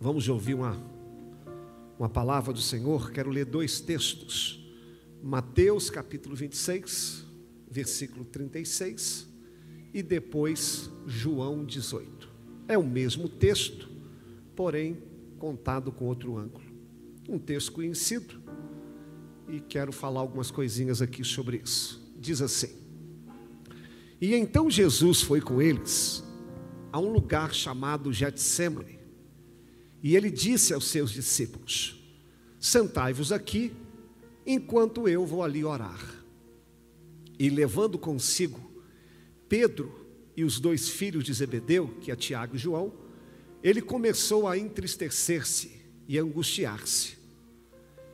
Vamos ouvir uma, uma palavra do Senhor. Quero ler dois textos. Mateus capítulo 26, versículo 36, e depois João 18. É o mesmo texto, porém contado com outro ângulo. Um texto conhecido, e quero falar algumas coisinhas aqui sobre isso. Diz assim: E então Jesus foi com eles a um lugar chamado Getsemane, e ele disse aos seus discípulos: Sentai-vos aqui, enquanto eu vou ali orar. E levando consigo Pedro e os dois filhos de Zebedeu, que é Tiago e João, ele começou a entristecer-se e angustiar-se.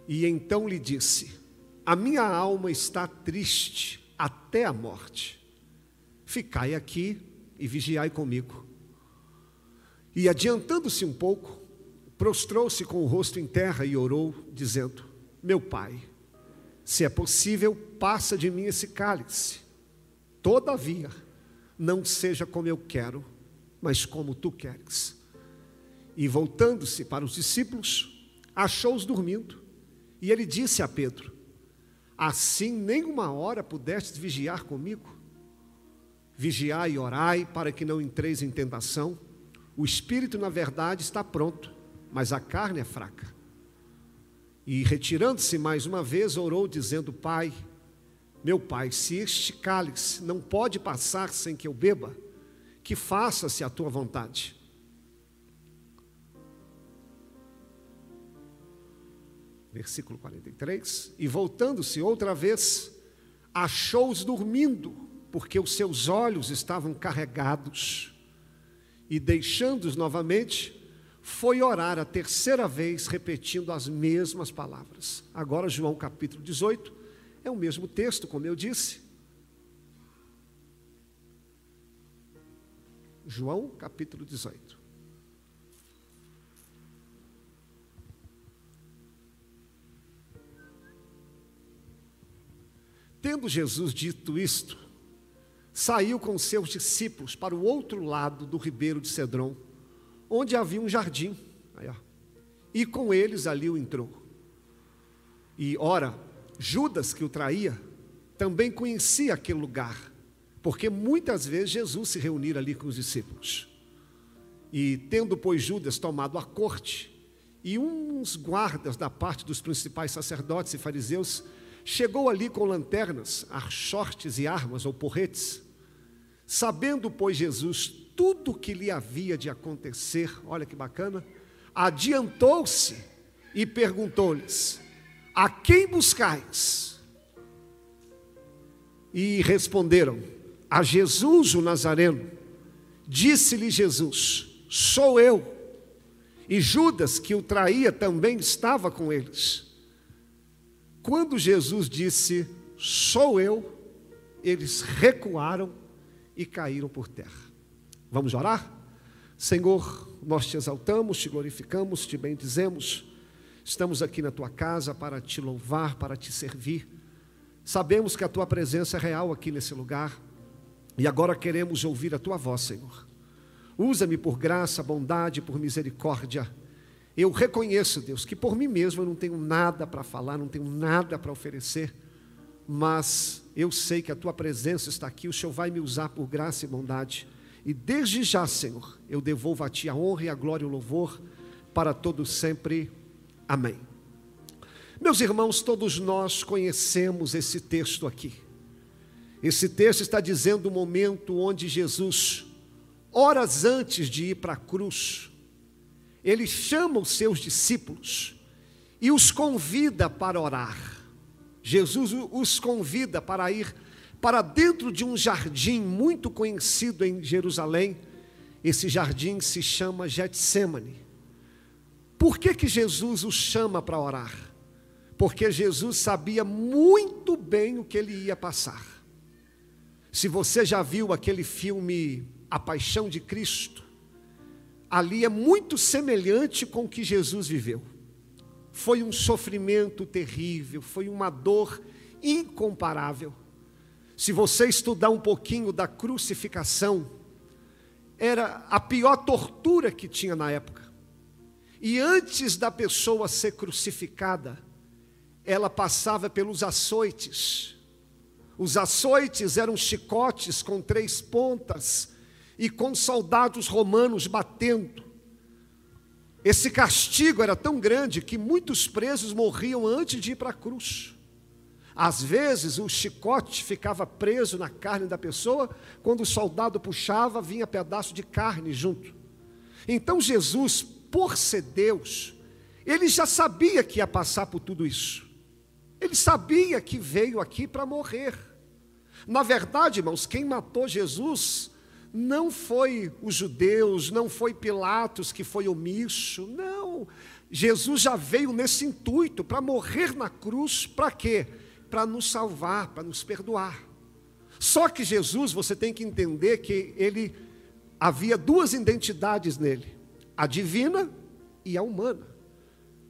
E então lhe disse: A minha alma está triste até a morte. Ficai aqui e vigiai comigo. E adiantando-se um pouco, prostrou-se com o rosto em terra e orou, dizendo: Meu pai, se é possível, passa de mim esse cálice. Todavia, não seja como eu quero, mas como tu queres. E voltando-se para os discípulos, achou-os dormindo. E ele disse a Pedro: Assim nem uma hora pudestes vigiar comigo? Vigiai e orai para que não entreis em tentação. O espírito, na verdade, está pronto, mas a carne é fraca. E retirando-se mais uma vez, orou, dizendo: Pai, meu pai, se este cálice não pode passar sem que eu beba, que faça-se a tua vontade. Versículo 43. E voltando-se outra vez, achou-os dormindo, porque os seus olhos estavam carregados. E deixando-os novamente, foi orar a terceira vez, repetindo as mesmas palavras. Agora, João capítulo 18, é o mesmo texto, como eu disse. João capítulo 18. Tendo Jesus dito isto, saiu com seus discípulos para o outro lado do ribeiro de Cedron onde havia um jardim. Aí. E com eles ali o entrou. E ora, Judas, que o traía, também conhecia aquele lugar, porque muitas vezes Jesus se reunira ali com os discípulos. E tendo, pois, Judas tomado a corte, e uns guardas da parte dos principais sacerdotes e fariseus, chegou ali com lanternas, archotes e armas ou porretes. Sabendo, pois, Jesus tudo que lhe havia de acontecer, olha que bacana, adiantou-se e perguntou-lhes: A quem buscais? E responderam: A Jesus o Nazareno. Disse-lhe Jesus: Sou eu. E Judas, que o traía, também estava com eles. Quando Jesus disse: Sou eu, eles recuaram e caíram por terra. Vamos orar? Senhor, nós te exaltamos, te glorificamos, te bendizemos. Estamos aqui na tua casa para te louvar, para te servir. Sabemos que a tua presença é real aqui nesse lugar e agora queremos ouvir a tua voz, Senhor. Usa-me por graça, bondade, por misericórdia. Eu reconheço, Deus, que por mim mesmo eu não tenho nada para falar, não tenho nada para oferecer, mas eu sei que a tua presença está aqui, o Senhor vai me usar por graça e bondade. E desde já, Senhor, eu devolvo a Ti a honra e a glória e o louvor para todos sempre. Amém. Meus irmãos, todos nós conhecemos esse texto aqui. Esse texto está dizendo o momento onde Jesus, horas antes de ir para a cruz, ele chama os seus discípulos e os convida para orar. Jesus os convida para ir para dentro de um jardim muito conhecido em Jerusalém. Esse jardim se chama Getsemane. Por que, que Jesus o chama para orar? Porque Jesus sabia muito bem o que ele ia passar. Se você já viu aquele filme A Paixão de Cristo, ali é muito semelhante com o que Jesus viveu. Foi um sofrimento terrível, foi uma dor incomparável. Se você estudar um pouquinho da crucificação, era a pior tortura que tinha na época. E antes da pessoa ser crucificada, ela passava pelos açoites. Os açoites eram chicotes com três pontas e com soldados romanos batendo. Esse castigo era tão grande que muitos presos morriam antes de ir para a cruz. Às vezes o chicote ficava preso na carne da pessoa, quando o soldado puxava, vinha pedaço de carne junto. Então Jesus, por ser Deus, ele já sabia que ia passar por tudo isso. Ele sabia que veio aqui para morrer. Na verdade, irmãos, quem matou Jesus não foi os judeus, não foi Pilatos que foi omisso, não. Jesus já veio nesse intuito para morrer na cruz, para quê? Para nos salvar, para nos perdoar. Só que Jesus, você tem que entender que ele havia duas identidades nele: a divina e a humana.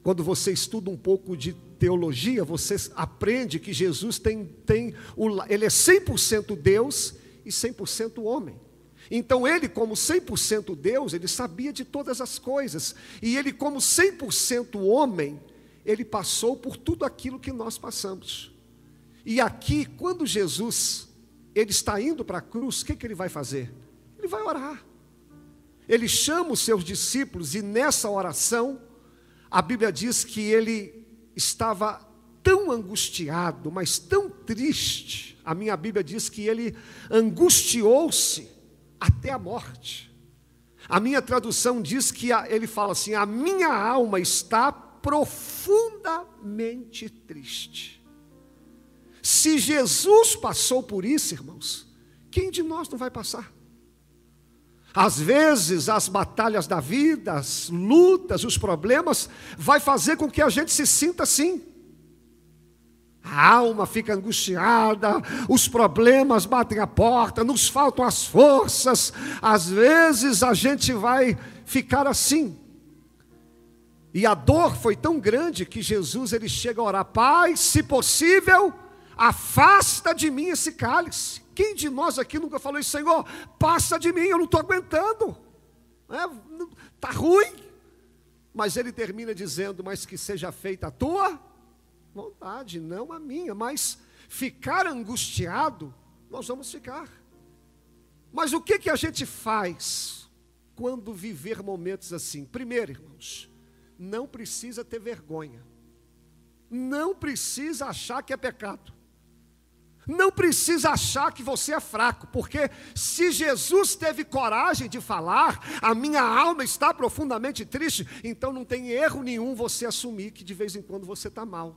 Quando você estuda um pouco de teologia, você aprende que Jesus tem, tem ele é 100% Deus e 100% homem. Então ele, como 100% Deus, ele sabia de todas as coisas. E ele, como 100% homem, ele passou por tudo aquilo que nós passamos. E aqui, quando Jesus ele está indo para a cruz, o que, que ele vai fazer? Ele vai orar. Ele chama os seus discípulos e nessa oração, a Bíblia diz que ele estava tão angustiado, mas tão triste. A minha Bíblia diz que ele angustiou-se até a morte. A minha tradução diz que ele fala assim: a minha alma está profundamente triste. Se Jesus passou por isso, irmãos, quem de nós não vai passar? Às vezes, as batalhas da vida, as lutas, os problemas, vai fazer com que a gente se sinta assim. A alma fica angustiada, os problemas batem a porta, nos faltam as forças. Às vezes a gente vai ficar assim. E a dor foi tão grande que Jesus ele chega a orar: Pai, se possível, afasta de mim esse cálice. Quem de nós aqui nunca falou isso, Senhor? Passa de mim, eu não estou aguentando. Está é, ruim. Mas ele termina dizendo: Mas que seja feita a tua vontade, não a minha. Mas ficar angustiado, nós vamos ficar. Mas o que, que a gente faz quando viver momentos assim? Primeiro, irmãos, não precisa ter vergonha. Não precisa achar que é pecado. Não precisa achar que você é fraco, porque se Jesus teve coragem de falar, a minha alma está profundamente triste, então não tem erro nenhum você assumir que de vez em quando você está mal.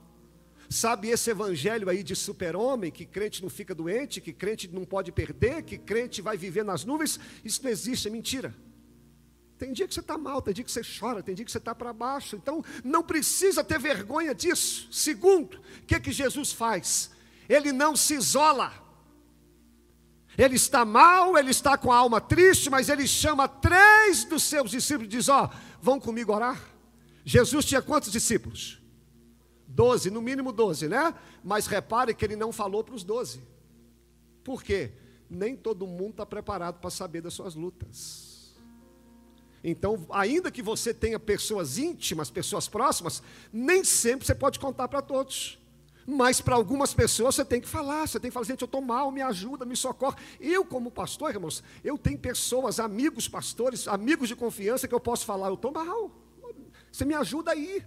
Sabe esse evangelho aí de super-homem, que crente não fica doente, que crente não pode perder, que crente vai viver nas nuvens? Isso não existe, é mentira. Tem dia que você está mal, tem dia que você chora, tem dia que você está para baixo. Então, não precisa ter vergonha disso. Segundo, o que, que Jesus faz? Ele não se isola. Ele está mal, ele está com a alma triste, mas ele chama três dos seus discípulos e diz: Ó, oh, vão comigo orar. Jesus tinha quantos discípulos? Doze, no mínimo doze, né? Mas repare que ele não falou para os doze. Por quê? Nem todo mundo está preparado para saber das suas lutas. Então, ainda que você tenha pessoas íntimas, pessoas próximas, nem sempre você pode contar para todos. Mas para algumas pessoas você tem que falar, você tem que falar, gente, eu estou mal, me ajuda, me socorre. Eu, como pastor, irmãos, eu tenho pessoas, amigos pastores, amigos de confiança que eu posso falar, eu estou mal. Você me ajuda aí.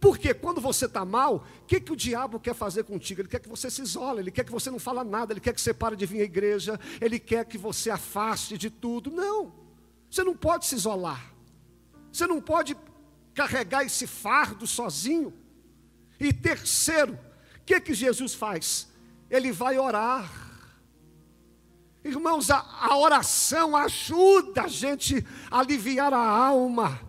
Porque quando você está mal, o que, que o diabo quer fazer contigo? Ele quer que você se isole, ele quer que você não fale nada, ele quer que você pare de vir à igreja, ele quer que você afaste de tudo. Não, você não pode se isolar, você não pode carregar esse fardo sozinho. E terceiro, que, que Jesus faz? Ele vai orar. Irmãos, a, a oração ajuda a gente a aliviar a alma.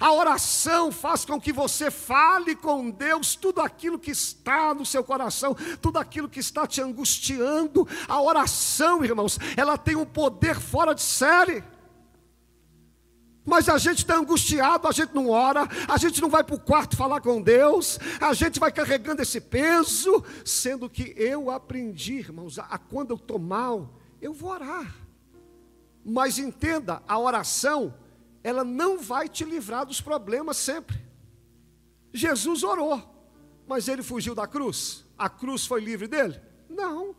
A oração faz com que você fale com Deus tudo aquilo que está no seu coração, tudo aquilo que está te angustiando. A oração, irmãos, ela tem um poder fora de série. Mas a gente está angustiado, a gente não ora, a gente não vai para o quarto falar com Deus, a gente vai carregando esse peso, sendo que eu aprendi, irmãos, a, a quando eu estou mal, eu vou orar. Mas entenda, a oração ela não vai te livrar dos problemas sempre. Jesus orou, mas ele fugiu da cruz. A cruz foi livre dele? Não.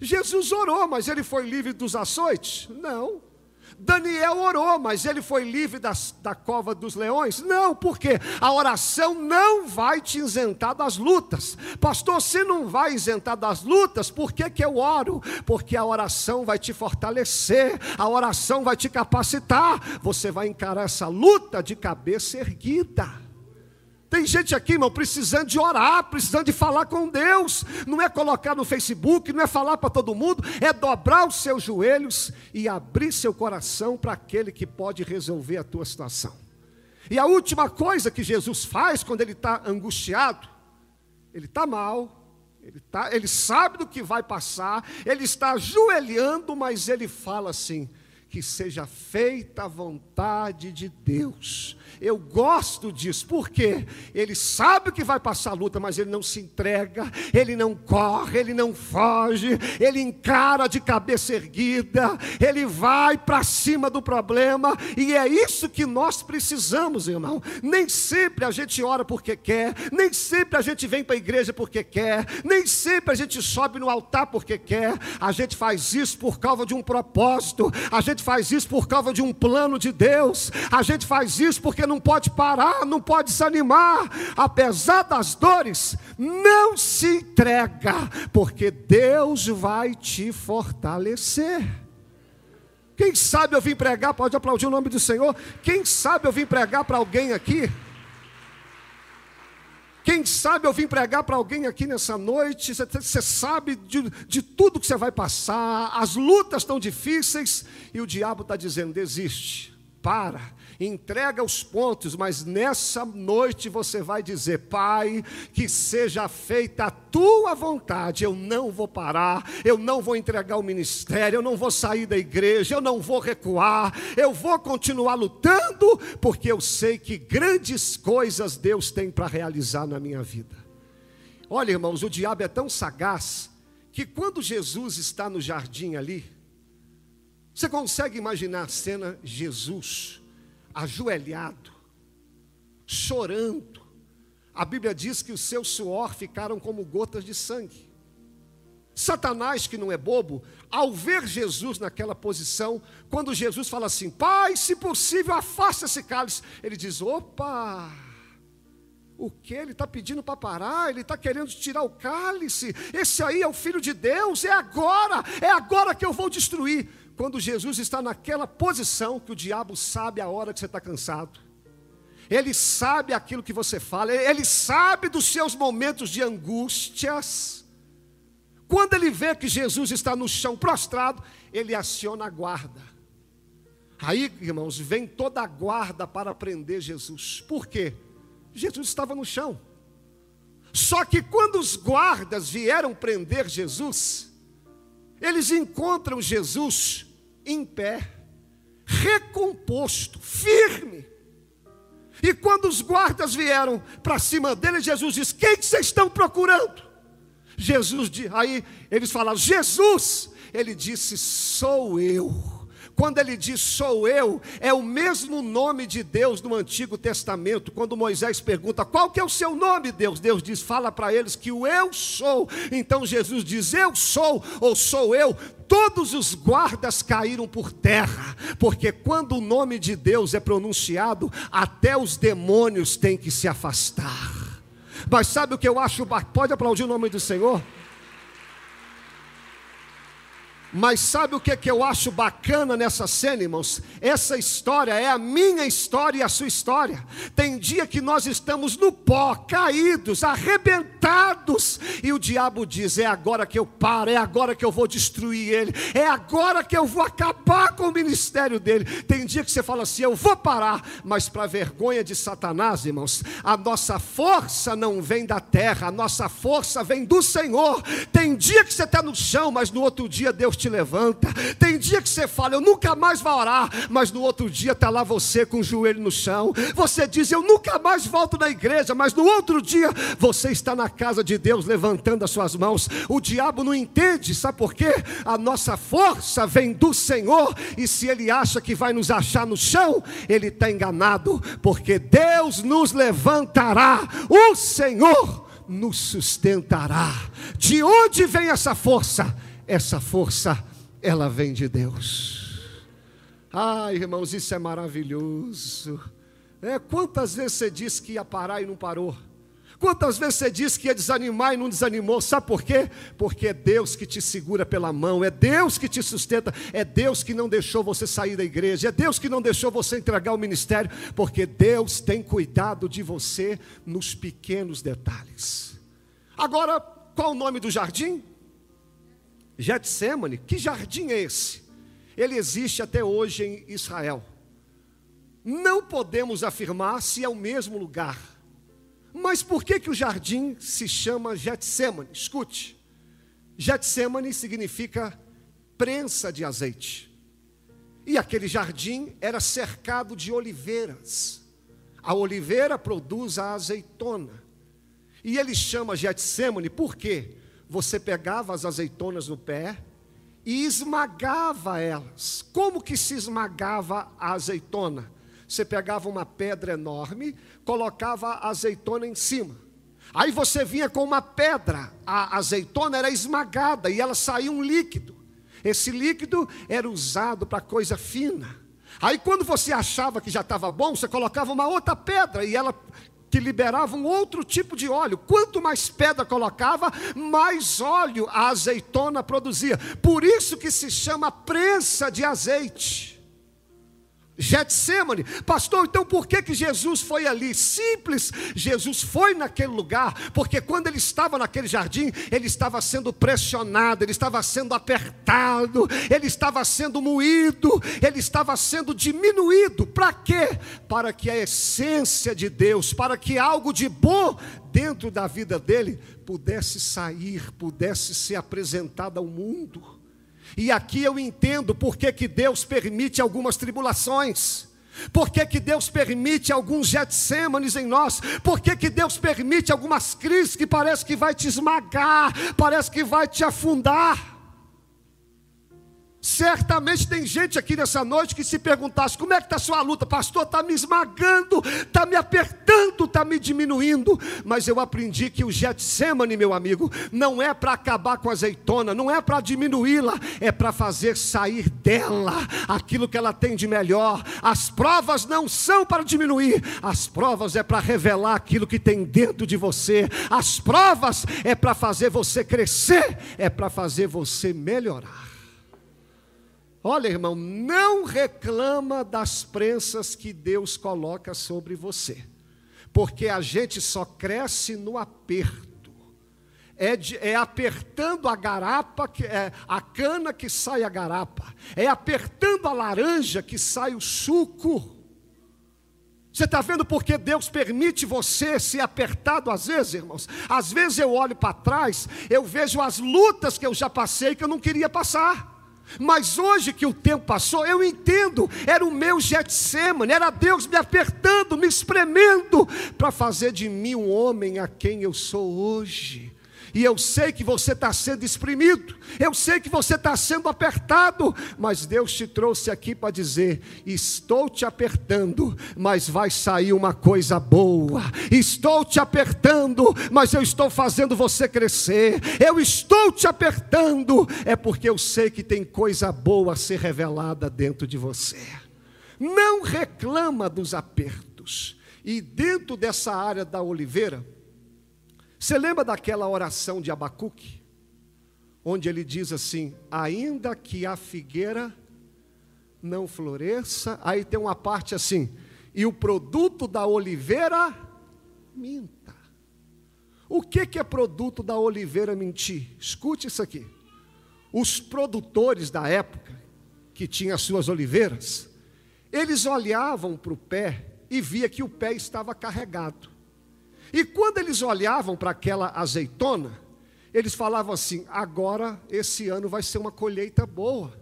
Jesus orou, mas ele foi livre dos açoites? Não. Daniel orou, mas ele foi livre das, da cova dos leões? Não, porque a oração não vai te isentar das lutas. Pastor, se não vai isentar das lutas, por que, que eu oro? Porque a oração vai te fortalecer, a oração vai te capacitar. Você vai encarar essa luta de cabeça erguida. Tem gente aqui, irmão, precisando de orar, precisando de falar com Deus. Não é colocar no Facebook, não é falar para todo mundo, é dobrar os seus joelhos e abrir seu coração para aquele que pode resolver a tua situação. E a última coisa que Jesus faz quando ele está angustiado, ele está mal, ele, tá, ele sabe do que vai passar, ele está ajoelhando, mas ele fala assim: que seja feita a vontade de Deus. Eu gosto disso, porque ele sabe que vai passar a luta, mas ele não se entrega, ele não corre, ele não foge, ele encara de cabeça erguida, ele vai para cima do problema, e é isso que nós precisamos, irmão. Nem sempre a gente ora porque quer, nem sempre a gente vem para a igreja porque quer, nem sempre a gente sobe no altar porque quer, a gente faz isso por causa de um propósito, a gente faz isso por causa de um plano de Deus, a gente faz isso porque não pode parar, não pode desanimar, apesar das dores, não se entrega, porque Deus vai te fortalecer. Quem sabe eu vim pregar, pode aplaudir o nome do Senhor. Quem sabe eu vim pregar para alguém aqui? Quem sabe eu vim pregar para alguém aqui nessa noite, você sabe de, de tudo que você vai passar, as lutas estão difíceis, e o diabo está dizendo: desiste, para, entrega os pontos, mas nessa noite você vai dizer: Pai, que seja feita a tua vontade. Eu não vou parar, eu não vou entregar o ministério, eu não vou sair da igreja, eu não vou recuar, eu vou continuar lutando, porque eu sei que grandes coisas Deus tem para realizar na minha vida. Olha, irmãos, o diabo é tão sagaz que quando Jesus está no jardim ali, você consegue imaginar a cena Jesus ajoelhado, chorando. A Bíblia diz que o seu suor ficaram como gotas de sangue. Satanás, que não é bobo, ao ver Jesus naquela posição, quando Jesus fala assim: Pai, se possível, afasta esse cálice, ele diz: opa, o que? Ele está pedindo para parar, ele está querendo tirar o cálice. Esse aí é o filho de Deus, é agora, é agora que eu vou destruir quando Jesus está naquela posição que o diabo sabe a hora que você está cansado, ele sabe aquilo que você fala, ele sabe dos seus momentos de angústias. Quando ele vê que Jesus está no chão prostrado, ele aciona a guarda. Aí, irmãos, vem toda a guarda para prender Jesus. Por quê? Jesus estava no chão. Só que quando os guardas vieram prender Jesus, eles encontram Jesus em pé, recomposto, firme. E quando os guardas vieram para cima dele, Jesus disse: Quem que vocês estão procurando? Jesus, aí eles falaram: Jesus. Ele disse: Sou eu. Quando ele diz sou eu, é o mesmo nome de Deus no Antigo Testamento. Quando Moisés pergunta qual que é o seu nome, Deus, Deus diz, fala para eles que o eu sou. Então Jesus diz, eu sou ou sou eu. Todos os guardas caíram por terra, porque quando o nome de Deus é pronunciado, até os demônios têm que se afastar. Mas sabe o que eu acho? Pode aplaudir o nome do Senhor? Mas sabe o que, que eu acho bacana nessa cena, irmãos? Essa história é a minha história e a sua história. Tem dia que nós estamos no pó, caídos, arrebentados, e o diabo diz: é agora que eu paro, é agora que eu vou destruir ele, é agora que eu vou acabar com o ministério dele. Tem dia que você fala assim: eu vou parar, mas para vergonha de Satanás, irmãos, a nossa força não vem da terra, a nossa força vem do Senhor. Tem dia que você está no chão, mas no outro dia Deus te levanta. Tem dia que você fala, eu nunca mais vou orar, mas no outro dia está lá você com o joelho no chão. Você diz, eu nunca mais volto na igreja, mas no outro dia você está na casa de Deus levantando as suas mãos. O diabo não entende, sabe por quê? A nossa força vem do Senhor, e se ele acha que vai nos achar no chão, ele está enganado, porque Deus nos levantará, o Senhor nos sustentará. De onde vem essa força? Essa força, ela vem de Deus. Ai, irmãos, isso é maravilhoso. É, quantas vezes você disse que ia parar e não parou? Quantas vezes você disse que ia desanimar e não desanimou? Sabe por quê? Porque é Deus que te segura pela mão, é Deus que te sustenta, é Deus que não deixou você sair da igreja, é Deus que não deixou você entregar o ministério, porque Deus tem cuidado de você nos pequenos detalhes. Agora, qual o nome do jardim? Getsemane. Que jardim é esse? Ele existe até hoje em Israel. Não podemos afirmar se é o mesmo lugar mas por que, que o jardim se chama Getsemane? Escute, Getsemane significa prensa de azeite. E aquele jardim era cercado de oliveiras. A oliveira produz a azeitona. E ele chama Getsemane porque você pegava as azeitonas no pé e esmagava elas. Como que se esmagava a azeitona? Você pegava uma pedra enorme, colocava a azeitona em cima. Aí você vinha com uma pedra, a azeitona era esmagada e ela saía um líquido. Esse líquido era usado para coisa fina. Aí quando você achava que já estava bom, você colocava uma outra pedra e ela que liberava um outro tipo de óleo. Quanto mais pedra colocava, mais óleo a azeitona produzia. Por isso que se chama prensa de azeite. Getsemane, pastor, então por que, que Jesus foi ali? Simples, Jesus foi naquele lugar, porque quando ele estava naquele jardim, ele estava sendo pressionado, ele estava sendo apertado, ele estava sendo moído, ele estava sendo diminuído. Para quê? Para que a essência de Deus, para que algo de bom dentro da vida dele pudesse sair, pudesse ser apresentado ao mundo. E aqui eu entendo por que, que Deus permite algumas tribulações. Por que, que Deus permite alguns Getsêmanes em nós? Por que, que Deus permite algumas crises que parece que vai te esmagar, parece que vai te afundar? Certamente tem gente aqui nessa noite que se perguntasse: como é que está a sua luta? Pastor, está me esmagando, está me apertando, está me diminuindo. Mas eu aprendi que o Getsemane, meu amigo, não é para acabar com a azeitona, não é para diminuí-la, é para fazer sair dela aquilo que ela tem de melhor. As provas não são para diminuir, as provas é para revelar aquilo que tem dentro de você. As provas é para fazer você crescer, é para fazer você melhorar. Olha, irmão, não reclama das prensas que Deus coloca sobre você, porque a gente só cresce no aperto. É, de, é apertando a garapa, que, é a cana que sai a garapa, é apertando a laranja que sai o suco. Você está vendo porque Deus permite você ser apertado às vezes, irmãos? Às vezes eu olho para trás, eu vejo as lutas que eu já passei que eu não queria passar. Mas hoje que o tempo passou, eu entendo, era o meu Getsemane, era Deus me apertando, me espremendo, para fazer de mim um homem a quem eu sou hoje. E eu sei que você está sendo exprimido, eu sei que você está sendo apertado, mas Deus te trouxe aqui para dizer: estou te apertando, mas vai sair uma coisa boa. Estou te apertando, mas eu estou fazendo você crescer. Eu estou te apertando, é porque eu sei que tem coisa boa a ser revelada dentro de você. Não reclama dos apertos. E dentro dessa área da oliveira, você lembra daquela oração de Abacuque? Onde ele diz assim: ainda que a figueira não floresça, aí tem uma parte assim, e o produto da oliveira minta. O que, que é produto da oliveira mentir? Escute isso aqui. Os produtores da época, que tinham suas oliveiras, eles olhavam para o pé e via que o pé estava carregado. E quando eles olhavam para aquela azeitona, eles falavam assim: agora esse ano vai ser uma colheita boa.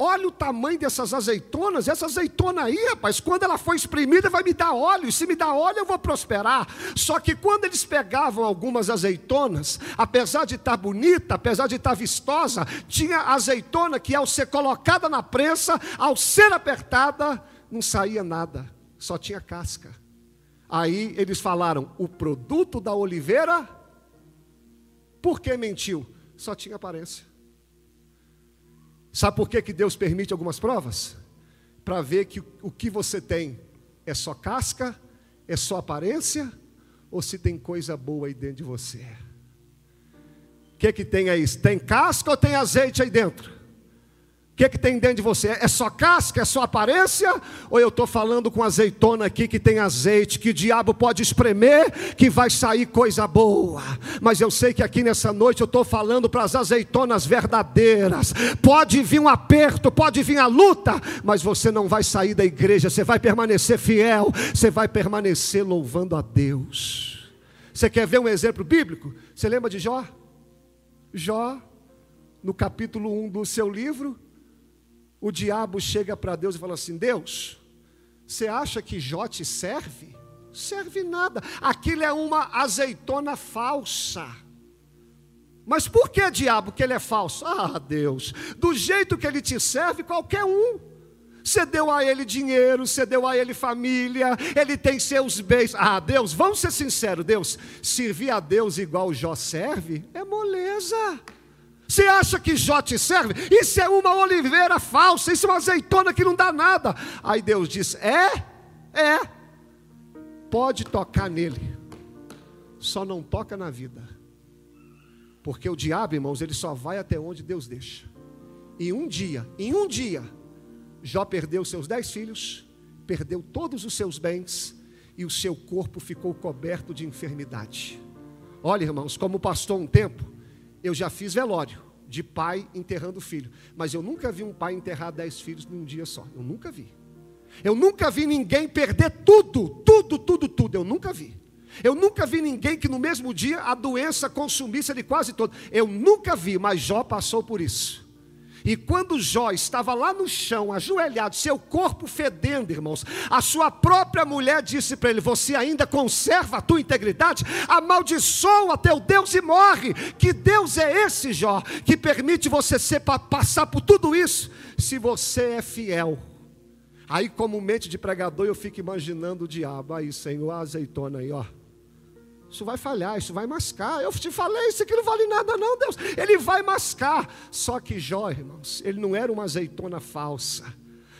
Olha o tamanho dessas azeitonas, essa azeitona aí, rapaz, quando ela for espremida vai me dar óleo, e se me dá óleo eu vou prosperar. Só que quando eles pegavam algumas azeitonas, apesar de estar bonita, apesar de estar vistosa, tinha azeitona que ao ser colocada na prensa, ao ser apertada, não saía nada, só tinha casca. Aí eles falaram: o produto da oliveira, por que mentiu? Só tinha aparência. Sabe por que, que Deus permite algumas provas? Para ver que o que você tem é só casca, é só aparência, ou se tem coisa boa aí dentro de você. O que, que tem aí? Tem casca ou tem azeite aí dentro? Que, que tem dentro de você? É só casca, é só aparência? Ou eu estou falando com azeitona aqui que tem azeite, que o diabo pode espremer, que vai sair coisa boa? Mas eu sei que aqui nessa noite eu estou falando para as azeitonas verdadeiras. Pode vir um aperto, pode vir a luta, mas você não vai sair da igreja, você vai permanecer fiel, você vai permanecer louvando a Deus. Você quer ver um exemplo bíblico? Você lembra de Jó? Jó, no capítulo 1 do seu livro, o diabo chega para Deus e fala assim: Deus, você acha que Jó te serve? Serve nada. Aquilo é uma azeitona falsa. Mas por que, diabo, que ele é falso? Ah, Deus, do jeito que ele te serve, qualquer um. Você deu a ele dinheiro, você deu a ele família, ele tem seus bens. Ah, Deus, vamos ser sinceros, Deus, servir a Deus igual Jó serve é moleza. Você acha que Jó te serve? Isso é uma oliveira falsa, isso é uma azeitona que não dá nada. Aí Deus diz: É, é, pode tocar nele, só não toca na vida. Porque o diabo, irmãos, ele só vai até onde Deus deixa. E um dia, em um dia, Jó perdeu seus dez filhos, perdeu todos os seus bens, e o seu corpo ficou coberto de enfermidade. Olha, irmãos, como pastor um tempo, eu já fiz velório de pai enterrando filho, mas eu nunca vi um pai enterrar dez filhos num dia só. Eu nunca vi. Eu nunca vi ninguém perder tudo, tudo, tudo, tudo. Eu nunca vi. Eu nunca vi ninguém que no mesmo dia a doença consumisse ele quase todo. Eu nunca vi, mas Jó passou por isso. E quando Jó estava lá no chão, ajoelhado, seu corpo fedendo, irmãos, a sua própria mulher disse para ele: Você ainda conserva a tua integridade? Amaldiçoa teu Deus e morre. Que Deus é esse, Jó, que permite você ser, passar por tudo isso, se você é fiel? Aí, como mente de pregador, eu fico imaginando o diabo. Aí, Senhor, azeitona aí, ó. Isso vai falhar, isso vai mascar. Eu te falei, isso aqui não vale nada, não, Deus. Ele vai mascar. Só que Jó, irmãos, ele não era uma azeitona falsa.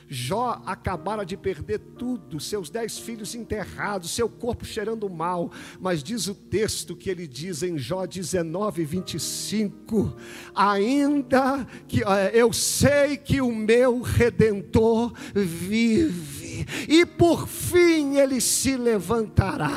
Jó acabara de perder tudo, seus dez filhos enterrados, seu corpo cheirando mal, mas diz o texto que ele diz em Jó 19, 25: ainda que eh, eu sei que o meu redentor vive, e por fim ele se levantará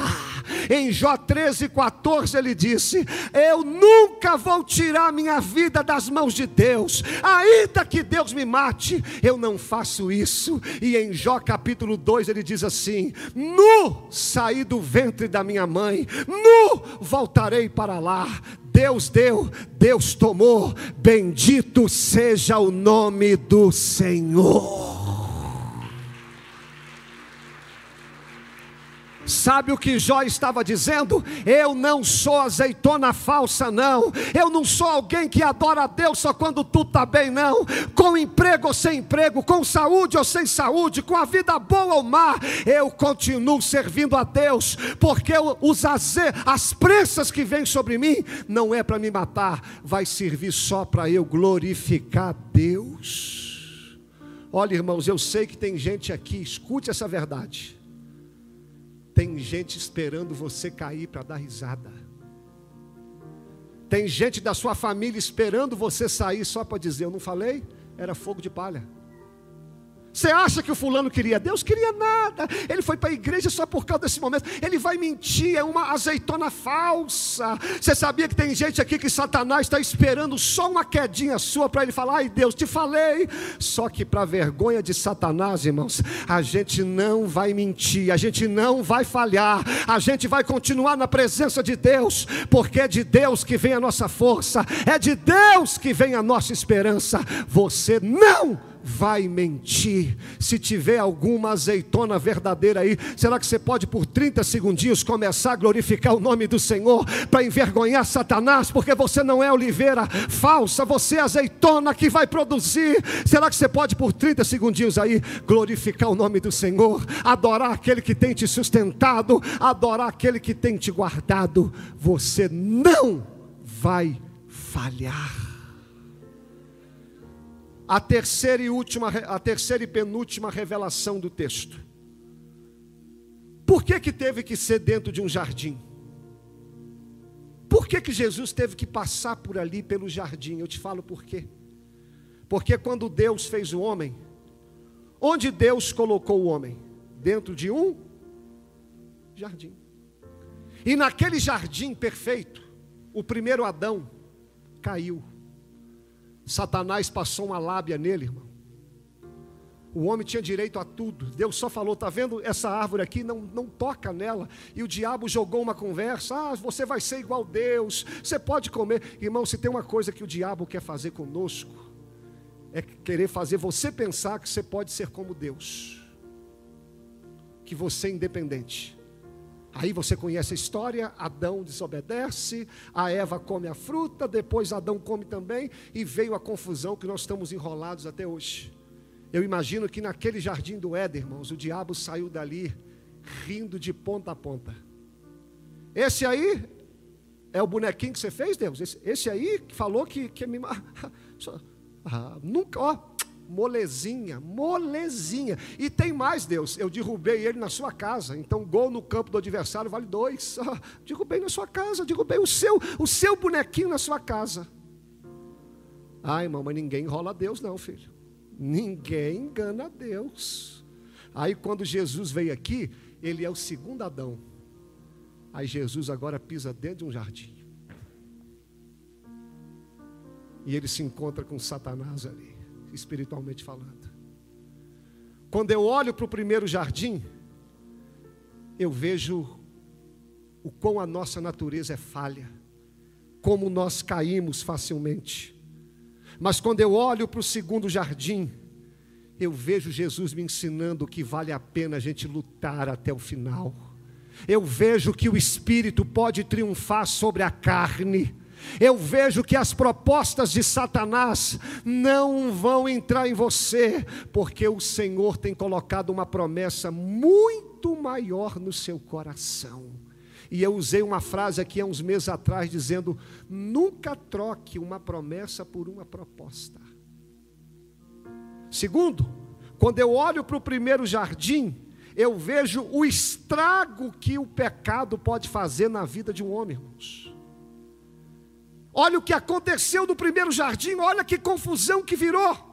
em Jó 13, 14, ele disse: Eu nunca vou tirar minha vida das mãos de Deus, ainda que Deus me mate, eu não faço isso. E em Jó capítulo 2, ele diz assim: Nu saí do ventre da minha mãe, nu voltarei para lá. Deus deu, Deus tomou, bendito seja o nome do Senhor. Sabe o que Jó estava dizendo? Eu não sou azeitona falsa, não. Eu não sou alguém que adora a Deus só quando tudo está bem, não. Com emprego ou sem emprego, com saúde ou sem saúde, com a vida boa ou má, eu continuo servindo a Deus, porque os aze... as pressas que vêm sobre mim não é para me matar, vai servir só para eu glorificar Deus. Olha, irmãos, eu sei que tem gente aqui, escute essa verdade tem gente esperando você cair para dar risada. Tem gente da sua família esperando você sair só para dizer: Eu não falei? Era fogo de palha. Você acha que o fulano queria Deus? Queria nada. Ele foi para a igreja só por causa desse momento. Ele vai mentir, é uma azeitona falsa. Você sabia que tem gente aqui que Satanás está esperando só uma quedinha sua para ele falar: ai Deus, te falei. Só que para vergonha de Satanás, irmãos, a gente não vai mentir, a gente não vai falhar, a gente vai continuar na presença de Deus, porque é de Deus que vem a nossa força, é de Deus que vem a nossa esperança. Você não vai mentir. Se tiver alguma azeitona verdadeira aí, será que você pode por 30 segundinhos começar a glorificar o nome do Senhor para envergonhar Satanás, porque você não é oliveira falsa, você é azeitona que vai produzir. Será que você pode por 30 segundinhos aí glorificar o nome do Senhor, adorar aquele que tem te sustentado, adorar aquele que tem te guardado? Você não vai falhar a terceira e última, a terceira e penúltima revelação do texto. Por que que teve que ser dentro de um jardim? Por que que Jesus teve que passar por ali pelo jardim? Eu te falo por quê. Porque quando Deus fez o homem, onde Deus colocou o homem? Dentro de um jardim. E naquele jardim perfeito, o primeiro Adão caiu. Satanás passou uma lábia nele, irmão. O homem tinha direito a tudo. Deus só falou: está vendo essa árvore aqui? Não, não toca nela. E o diabo jogou uma conversa: ah, você vai ser igual Deus, você pode comer. Irmão, se tem uma coisa que o diabo quer fazer conosco, é querer fazer você pensar que você pode ser como Deus, que você é independente. Aí você conhece a história: Adão desobedece, a Eva come a fruta, depois Adão come também, e veio a confusão que nós estamos enrolados até hoje. Eu imagino que naquele jardim do Éden, irmãos, o diabo saiu dali rindo de ponta a ponta. Esse aí é o bonequinho que você fez, Deus? Esse, esse aí que falou que, que me. Ah, nunca, ó, molezinha, molezinha. E tem mais, Deus, eu derrubei ele na sua casa. Então, gol no campo do adversário vale dois. Ah, derrubei na sua casa, derrubei o seu, o seu bonequinho na sua casa. Ai, irmão, mas ninguém enrola Deus, não, filho. Ninguém engana Deus. Aí, quando Jesus veio aqui, ele é o segundo Adão. Aí, Jesus agora pisa dentro de um jardim. E ele se encontra com Satanás ali espiritualmente falando. Quando eu olho para o primeiro jardim, eu vejo o quão a nossa natureza é falha, como nós caímos facilmente. Mas quando eu olho para o segundo jardim, eu vejo Jesus me ensinando que vale a pena a gente lutar até o final. Eu vejo que o espírito pode triunfar sobre a carne eu vejo que as propostas de Satanás não vão entrar em você, porque o Senhor tem colocado uma promessa muito maior no seu coração. E eu usei uma frase aqui há uns meses atrás dizendo: nunca troque uma promessa por uma proposta. Segundo, quando eu olho para o primeiro jardim, eu vejo o estrago que o pecado pode fazer na vida de um homem, irmãos. Olha o que aconteceu no primeiro jardim, olha que confusão que virou.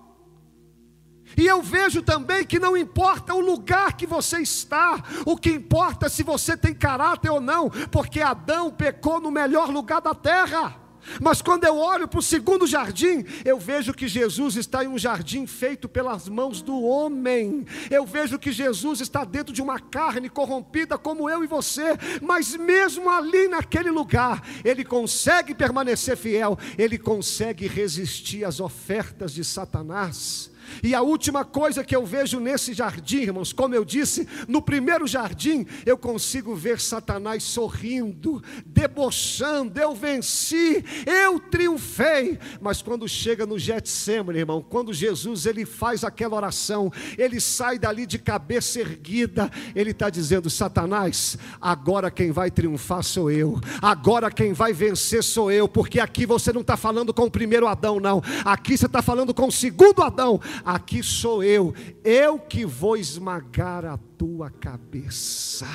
E eu vejo também que não importa o lugar que você está, o que importa é se você tem caráter ou não, porque Adão pecou no melhor lugar da terra. Mas quando eu olho para o segundo jardim, eu vejo que Jesus está em um jardim feito pelas mãos do homem. Eu vejo que Jesus está dentro de uma carne corrompida como eu e você, mas mesmo ali naquele lugar, ele consegue permanecer fiel, ele consegue resistir às ofertas de Satanás. E a última coisa que eu vejo nesse jardim, irmãos, como eu disse, no primeiro jardim, eu consigo ver Satanás sorrindo, debochando, eu venci, eu triunfei. Mas quando chega no Getsemane, irmão, quando Jesus ele faz aquela oração, ele sai dali de cabeça erguida, ele está dizendo: Satanás, agora quem vai triunfar sou eu, agora quem vai vencer sou eu, porque aqui você não está falando com o primeiro Adão, não, aqui você está falando com o segundo Adão aqui sou eu, eu que vou esmagar a tua cabeça.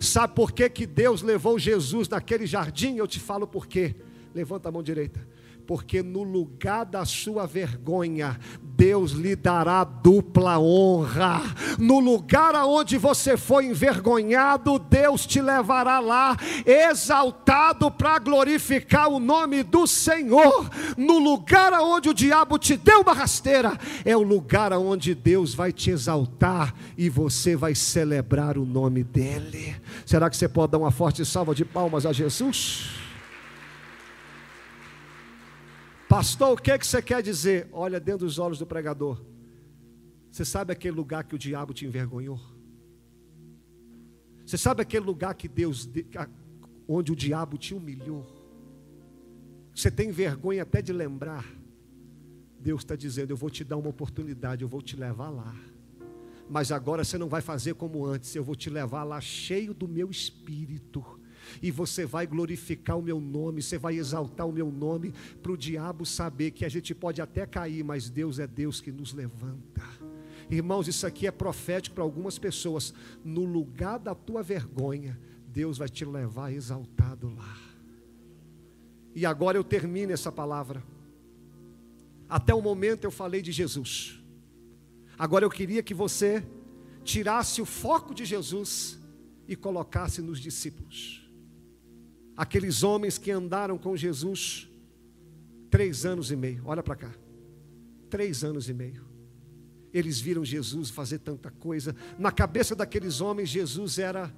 Sabe por que, que Deus levou Jesus naquele jardim? Eu te falo por quê. Levanta a mão direita. Porque no lugar da sua vergonha, Deus lhe dará dupla honra. No lugar aonde você foi envergonhado, Deus te levará lá, exaltado para glorificar o nome do Senhor. No lugar aonde o diabo te deu uma rasteira, é o lugar aonde Deus vai te exaltar e você vai celebrar o nome dele. Será que você pode dar uma forte salva de palmas a Jesus? Pastor, o que, é que você quer dizer? Olha dentro dos olhos do pregador. Você sabe aquele lugar que o diabo te envergonhou? Você sabe aquele lugar que Deus, onde o diabo te humilhou? Você tem vergonha até de lembrar. Deus está dizendo: Eu vou te dar uma oportunidade, eu vou te levar lá. Mas agora você não vai fazer como antes, eu vou te levar lá cheio do meu espírito e você vai glorificar o meu nome, você vai exaltar o meu nome, para o diabo saber que a gente pode até cair, mas Deus é Deus que nos levanta. Irmãos, isso aqui é profético para algumas pessoas. No lugar da tua vergonha, Deus vai te levar exaltado lá. E agora eu termino essa palavra. Até o momento eu falei de Jesus. Agora eu queria que você tirasse o foco de Jesus e colocasse nos discípulos aqueles homens que andaram com Jesus três anos e meio. Olha para cá, três anos e meio. Eles viram Jesus fazer tanta coisa. Na cabeça daqueles homens, Jesus era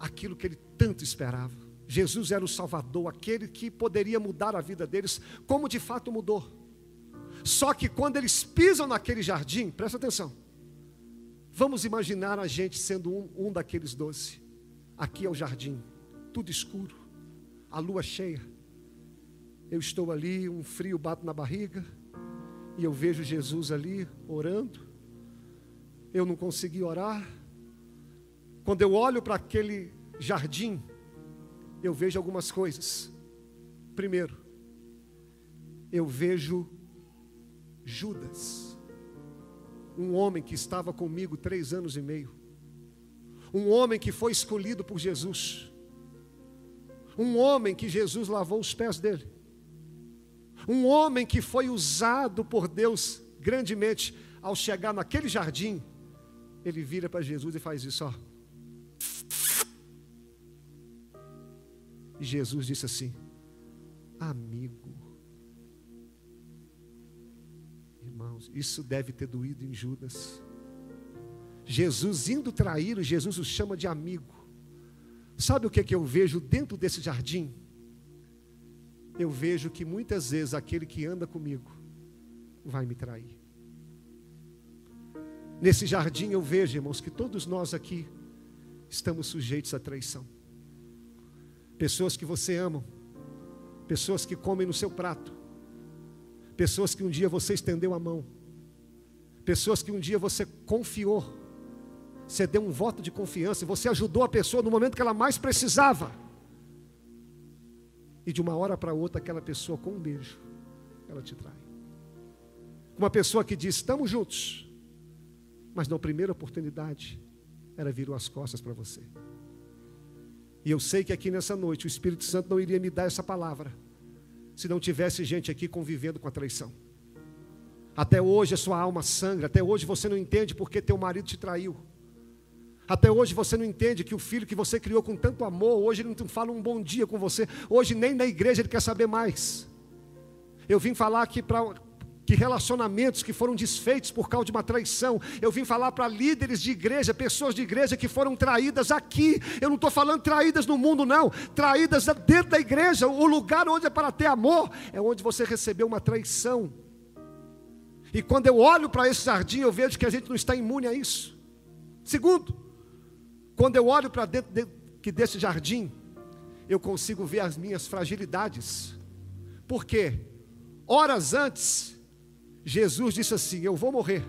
aquilo que ele tanto esperava. Jesus era o Salvador, aquele que poderia mudar a vida deles, como de fato mudou. Só que quando eles pisam naquele jardim, presta atenção. Vamos imaginar a gente sendo um, um daqueles doze. Aqui é o jardim, tudo escuro a lua cheia. Eu estou ali, um frio bate na barriga, e eu vejo Jesus ali orando. Eu não consegui orar. Quando eu olho para aquele jardim, eu vejo algumas coisas. Primeiro, eu vejo Judas, um homem que estava comigo três anos e meio, um homem que foi escolhido por Jesus, um homem que Jesus lavou os pés dele. Um homem que foi usado por Deus grandemente ao chegar naquele jardim, ele vira para Jesus e faz isso, ó. E Jesus disse assim: Amigo. Irmãos, isso deve ter doído em Judas. Jesus indo traí-lo, Jesus o chama de amigo. Sabe o que, é que eu vejo dentro desse jardim? Eu vejo que muitas vezes aquele que anda comigo vai me trair. Nesse jardim eu vejo, irmãos, que todos nós aqui estamos sujeitos à traição. Pessoas que você ama, pessoas que comem no seu prato, pessoas que um dia você estendeu a mão, pessoas que um dia você confiou você deu um voto de confiança, você ajudou a pessoa no momento que ela mais precisava. E de uma hora para outra, aquela pessoa com um beijo, ela te trai. Uma pessoa que diz: estamos juntos, mas na primeira oportunidade, ela virou as costas para você. E eu sei que aqui nessa noite o Espírito Santo não iria me dar essa palavra, se não tivesse gente aqui convivendo com a traição. Até hoje a sua alma sangra, até hoje você não entende porque teu marido te traiu. Até hoje você não entende que o filho que você criou com tanto amor, hoje ele não fala um bom dia com você, hoje nem na igreja ele quer saber mais. Eu vim falar aqui para que relacionamentos que foram desfeitos por causa de uma traição. Eu vim falar para líderes de igreja, pessoas de igreja que foram traídas aqui. Eu não estou falando traídas no mundo, não. Traídas dentro da igreja. O lugar onde é para ter amor é onde você recebeu uma traição. E quando eu olho para esse jardim, eu vejo que a gente não está imune a isso. Segundo, quando eu olho para dentro de, que desse jardim, eu consigo ver as minhas fragilidades. Por quê? Horas antes, Jesus disse assim: Eu vou morrer.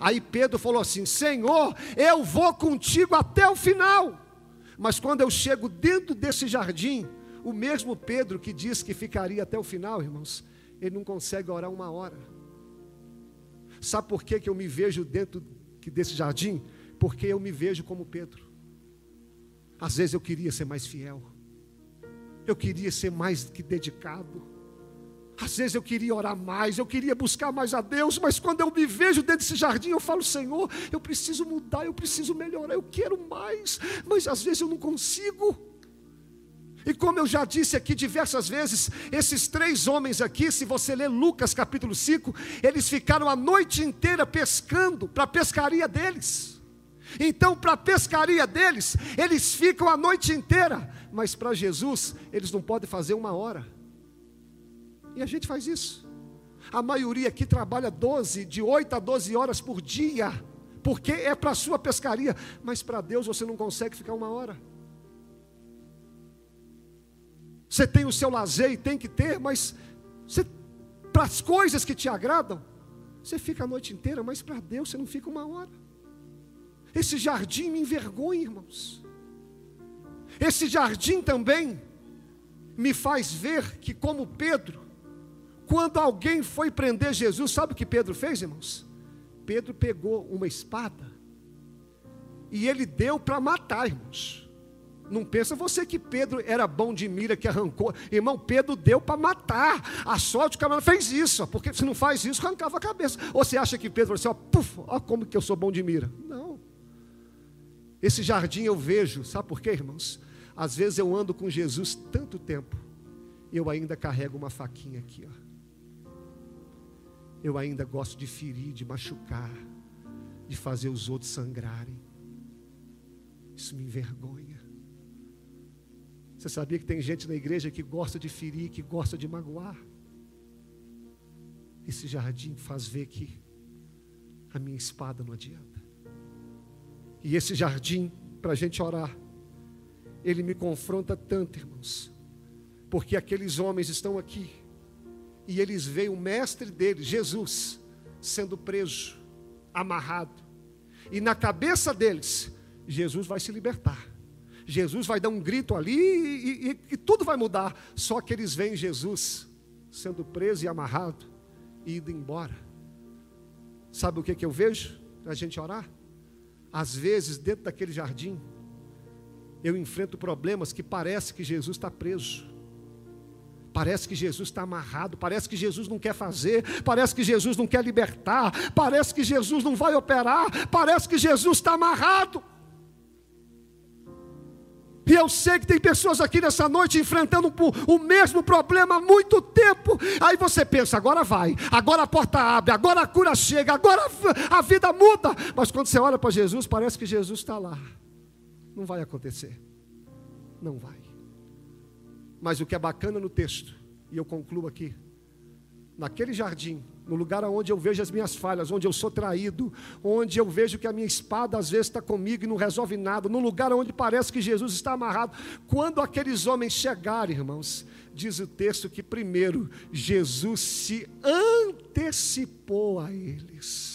Aí Pedro falou assim: Senhor, eu vou contigo até o final. Mas quando eu chego dentro desse jardim, o mesmo Pedro que disse que ficaria até o final, irmãos, ele não consegue orar uma hora. Sabe por que, que eu me vejo dentro desse jardim? Porque eu me vejo como Pedro. Às vezes eu queria ser mais fiel, eu queria ser mais que dedicado, Às vezes eu queria orar mais, eu queria buscar mais a Deus, mas quando eu me vejo dentro desse jardim, eu falo, Senhor, eu preciso mudar, eu preciso melhorar, eu quero mais, mas às vezes eu não consigo. E como eu já disse aqui diversas vezes, esses três homens aqui, se você ler Lucas capítulo 5, eles ficaram a noite inteira pescando para a pescaria deles. Então, para a pescaria deles, eles ficam a noite inteira, mas para Jesus, eles não podem fazer uma hora. E a gente faz isso. A maioria aqui trabalha 12, de 8 a 12 horas por dia, porque é para a sua pescaria, mas para Deus você não consegue ficar uma hora. Você tem o seu lazer e tem que ter, mas para as coisas que te agradam, você fica a noite inteira, mas para Deus você não fica uma hora. Esse jardim me envergonha, irmãos. Esse jardim também me faz ver que, como Pedro, quando alguém foi prender Jesus, sabe o que Pedro fez, irmãos? Pedro pegou uma espada e ele deu para matar, irmãos. Não pensa você que Pedro era bom de mira que arrancou. Irmão, Pedro deu para matar. A sorte o camarada fez isso, porque se não faz isso, arrancava a cabeça. Ou você acha que Pedro falou assim, ó, puf, ó como que eu sou bom de mira? Não. Esse jardim eu vejo, sabe por quê, irmãos? Às vezes eu ando com Jesus tanto tempo, eu ainda carrego uma faquinha aqui, ó. Eu ainda gosto de ferir, de machucar, de fazer os outros sangrarem. Isso me envergonha. Você sabia que tem gente na igreja que gosta de ferir, que gosta de magoar? Esse jardim faz ver que a minha espada não adianta. E esse jardim, para a gente orar, ele me confronta tanto, irmãos, porque aqueles homens estão aqui e eles veem o mestre deles, Jesus, sendo preso, amarrado, e na cabeça deles, Jesus vai se libertar. Jesus vai dar um grito ali e, e, e tudo vai mudar. Só que eles veem Jesus sendo preso e amarrado e indo embora. Sabe o que, que eu vejo? A gente orar. Às vezes, dentro daquele jardim, eu enfrento problemas que parece que Jesus está preso. Parece que Jesus está amarrado, parece que Jesus não quer fazer, parece que Jesus não quer libertar, parece que Jesus não vai operar, parece que Jesus está amarrado. E eu sei que tem pessoas aqui nessa noite enfrentando o mesmo problema há muito tempo. Aí você pensa, agora vai, agora a porta abre, agora a cura chega, agora a vida muda. Mas quando você olha para Jesus, parece que Jesus está lá. Não vai acontecer. Não vai. Mas o que é bacana no texto, e eu concluo aqui, naquele jardim, no lugar onde eu vejo as minhas falhas, onde eu sou traído, onde eu vejo que a minha espada às vezes está comigo e não resolve nada, no lugar onde parece que Jesus está amarrado. Quando aqueles homens chegarem, irmãos, diz o texto que primeiro Jesus se antecipou a eles.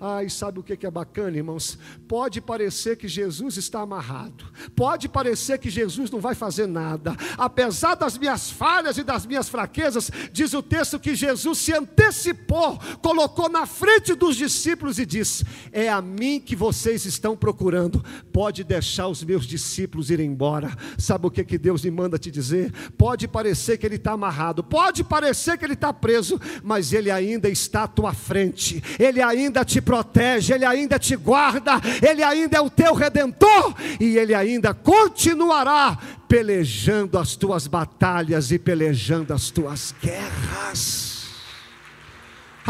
Ai, sabe o que é bacana, irmãos? Pode parecer que Jesus está amarrado, pode parecer que Jesus não vai fazer nada, apesar das minhas falhas e das minhas fraquezas, diz o texto que Jesus se antecipou, colocou na frente dos discípulos e disse: É a mim que vocês estão procurando, pode deixar os meus discípulos ir embora. Sabe o que, que Deus me manda te dizer? Pode parecer que ele está amarrado, pode parecer que ele está preso, mas ele ainda está à tua frente, ele ainda te protege, Ele ainda te guarda, Ele ainda é o teu redentor e Ele ainda continuará pelejando as tuas batalhas e pelejando as tuas guerras.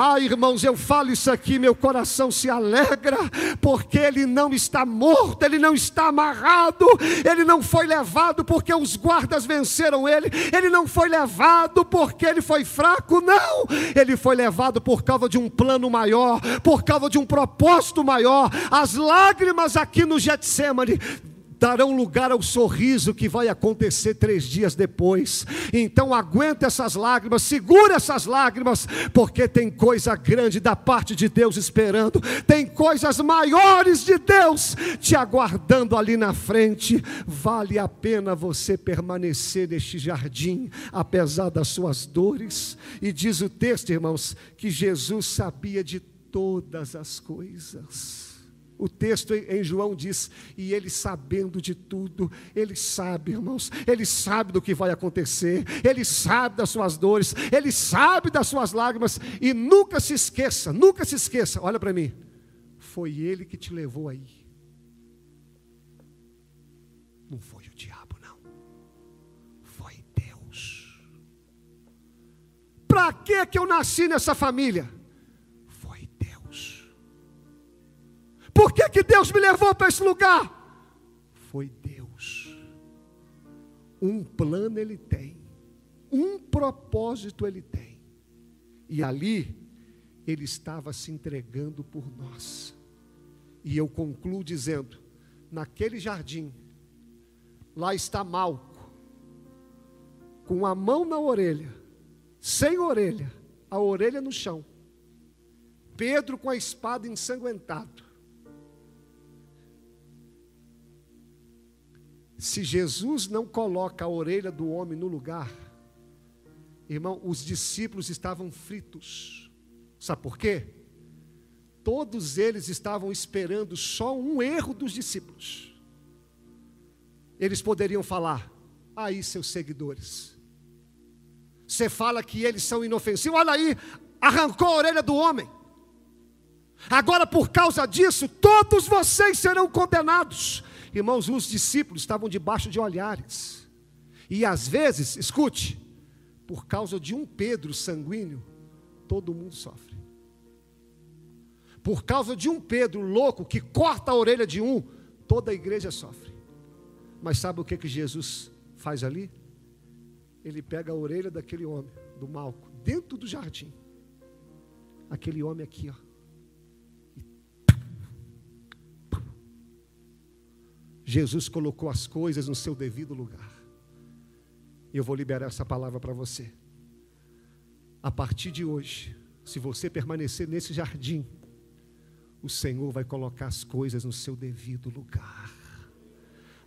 Ah, irmãos, eu falo isso aqui, meu coração se alegra, porque ele não está morto, ele não está amarrado, ele não foi levado porque os guardas venceram ele, ele não foi levado porque ele foi fraco, não, ele foi levado por causa de um plano maior, por causa de um propósito maior. As lágrimas aqui no Getsemane darão lugar ao sorriso que vai acontecer três dias depois. Então aguenta essas lágrimas, segura essas lágrimas, porque tem coisa grande da parte de Deus esperando, tem coisas maiores de Deus te aguardando ali na frente. Vale a pena você permanecer neste jardim, apesar das suas dores. E diz o texto, irmãos, que Jesus sabia de todas as coisas. O texto em João diz: e ele sabendo de tudo, ele sabe, irmãos, ele sabe do que vai acontecer, ele sabe das suas dores, ele sabe das suas lágrimas, e nunca se esqueça, nunca se esqueça, olha para mim, foi ele que te levou aí, não foi o diabo, não, foi Deus. Para que que eu nasci nessa família? Por que, que Deus me levou para esse lugar? Foi Deus. Um plano Ele tem, um propósito Ele tem, e ali Ele estava se entregando por nós. E eu concluo dizendo: naquele jardim, lá está Malco, com a mão na orelha, sem orelha, a orelha no chão. Pedro com a espada ensanguentado. Se Jesus não coloca a orelha do homem no lugar, irmão, os discípulos estavam fritos. Sabe por quê? Todos eles estavam esperando só um erro dos discípulos. Eles poderiam falar: aí, seus seguidores. Você fala que eles são inofensivos, olha aí, arrancou a orelha do homem. Agora, por causa disso, todos vocês serão condenados. Irmãos, os discípulos estavam debaixo de olhares. E às vezes, escute, por causa de um Pedro sanguíneo, todo mundo sofre. Por causa de um Pedro louco que corta a orelha de um, toda a igreja sofre. Mas sabe o que, que Jesus faz ali? Ele pega a orelha daquele homem, do Malco, dentro do jardim. Aquele homem aqui, ó Jesus colocou as coisas no seu devido lugar. Eu vou liberar essa palavra para você. A partir de hoje, se você permanecer nesse jardim, o Senhor vai colocar as coisas no seu devido lugar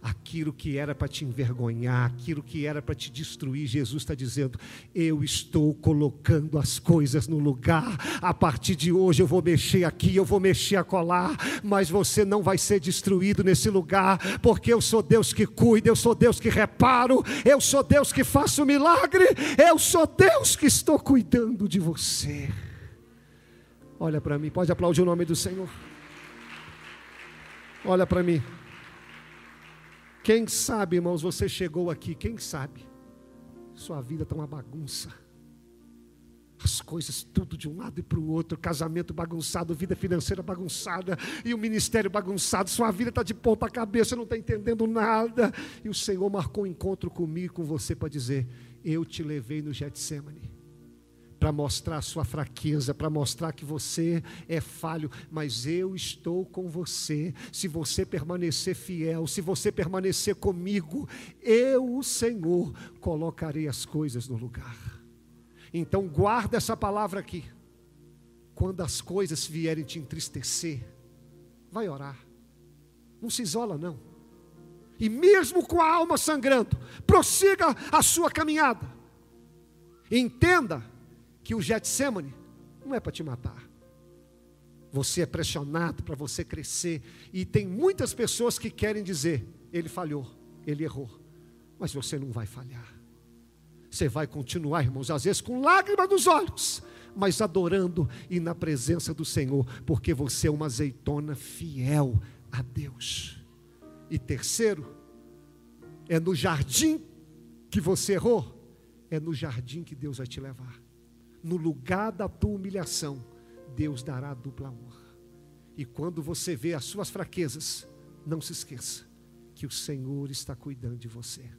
aquilo que era para te envergonhar, aquilo que era para te destruir, Jesus está dizendo: Eu estou colocando as coisas no lugar. A partir de hoje eu vou mexer aqui, eu vou mexer a colar, mas você não vai ser destruído nesse lugar, porque eu sou Deus que cuida, eu sou Deus que reparo, eu sou Deus que faço milagre, eu sou Deus que estou cuidando de você. Olha para mim, pode aplaudir o nome do Senhor. Olha para mim. Quem sabe, irmãos, você chegou aqui, quem sabe? Sua vida está uma bagunça. As coisas tudo de um lado e para o outro, casamento bagunçado, vida financeira bagunçada, e o ministério bagunçado, sua vida está de ponta cabeça, não está entendendo nada. E o Senhor marcou um encontro comigo, com você, para dizer: Eu te levei no Getsemane para mostrar a sua fraqueza, para mostrar que você é falho, mas eu estou com você. Se você permanecer fiel, se você permanecer comigo, eu, o Senhor, colocarei as coisas no lugar. Então guarda essa palavra aqui. Quando as coisas vierem te entristecer, vai orar. Não se isola não. E mesmo com a alma sangrando, prossiga a sua caminhada. Entenda que o Getsemane não é para te matar. Você é pressionado para você crescer. E tem muitas pessoas que querem dizer: ele falhou, ele errou. Mas você não vai falhar. Você vai continuar, irmãos, às vezes com lágrimas nos olhos, mas adorando e na presença do Senhor, porque você é uma azeitona fiel a Deus. E terceiro, é no jardim que você errou, é no jardim que Deus vai te levar no lugar da tua humilhação, Deus dará dupla honra. E quando você vê as suas fraquezas, não se esqueça que o Senhor está cuidando de você.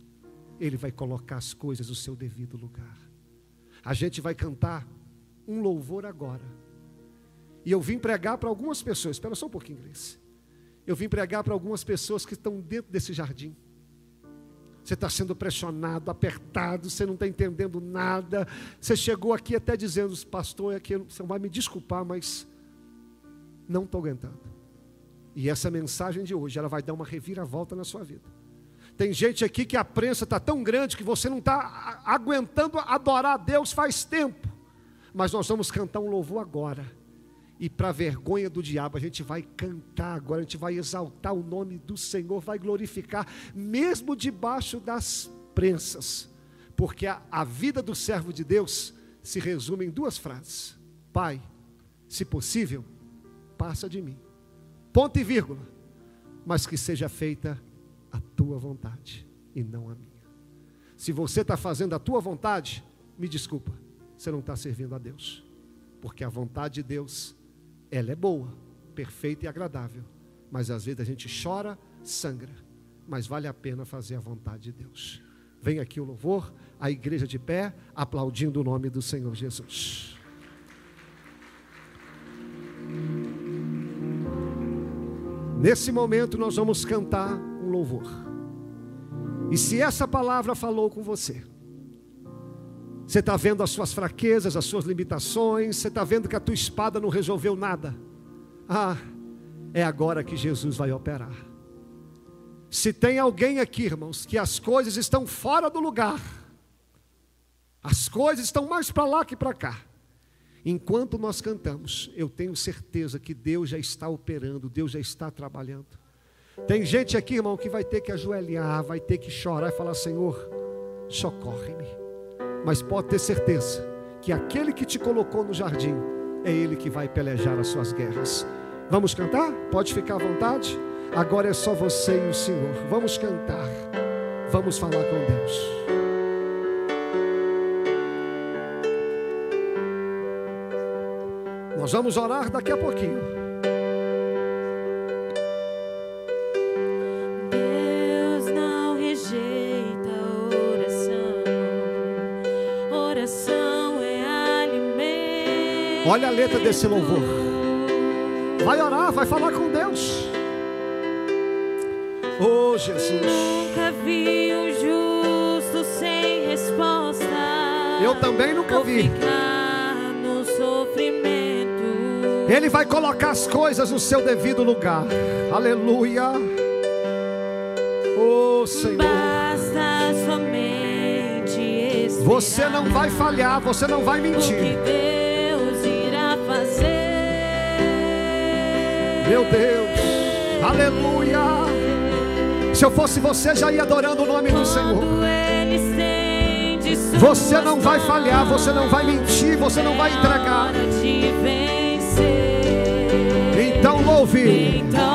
Ele vai colocar as coisas no seu devido lugar. A gente vai cantar um louvor agora. E eu vim pregar para algumas pessoas, espera só um pouquinho, Grace. Eu vim pregar para algumas pessoas que estão dentro desse jardim. Você está sendo pressionado, apertado, você não está entendendo nada. Você chegou aqui até dizendo, pastor, é que você vai me desculpar, mas não estou aguentando. E essa mensagem de hoje, ela vai dar uma reviravolta na sua vida. Tem gente aqui que a prensa está tão grande que você não está aguentando adorar a Deus faz tempo. Mas nós vamos cantar um louvor agora. E para vergonha do diabo, a gente vai cantar agora, a gente vai exaltar o nome do Senhor, vai glorificar, mesmo debaixo das prensas, porque a, a vida do servo de Deus se resume em duas frases: Pai, se possível, passa de mim. Ponto e vírgula. Mas que seja feita a tua vontade e não a minha. Se você está fazendo a tua vontade, me desculpa, você não está servindo a Deus. Porque a vontade de Deus ela é boa, perfeita e agradável. Mas às vezes a gente chora, sangra. Mas vale a pena fazer a vontade de Deus. Vem aqui o louvor, a igreja de pé, aplaudindo o nome do Senhor Jesus. Nesse momento nós vamos cantar um louvor. E se essa palavra falou com você, você está vendo as suas fraquezas, as suas limitações, você está vendo que a tua espada não resolveu nada. Ah, é agora que Jesus vai operar. Se tem alguém aqui, irmãos, que as coisas estão fora do lugar, as coisas estão mais para lá que para cá. Enquanto nós cantamos, eu tenho certeza que Deus já está operando, Deus já está trabalhando. Tem gente aqui, irmão, que vai ter que ajoelhar, vai ter que chorar e falar: Senhor, socorre-me. Mas pode ter certeza que aquele que te colocou no jardim é ele que vai pelejar as suas guerras. Vamos cantar? Pode ficar à vontade? Agora é só você e o Senhor. Vamos cantar. Vamos falar com Deus. Nós vamos orar daqui a pouquinho. Olha a letra desse louvor. Vai orar, vai falar com Deus. Oh Jesus. Nunca vi um justo sem resposta. Eu também nunca vi. Ele vai colocar as coisas no seu devido lugar. Aleluia. Oh Senhor. Basta somente Você não vai falhar, você não vai mentir. Meu Deus, aleluia. Se eu fosse você, já ia adorando o nome do Senhor. Você não vai falhar, você não vai mentir, você não vai entregar. Então louve. Então.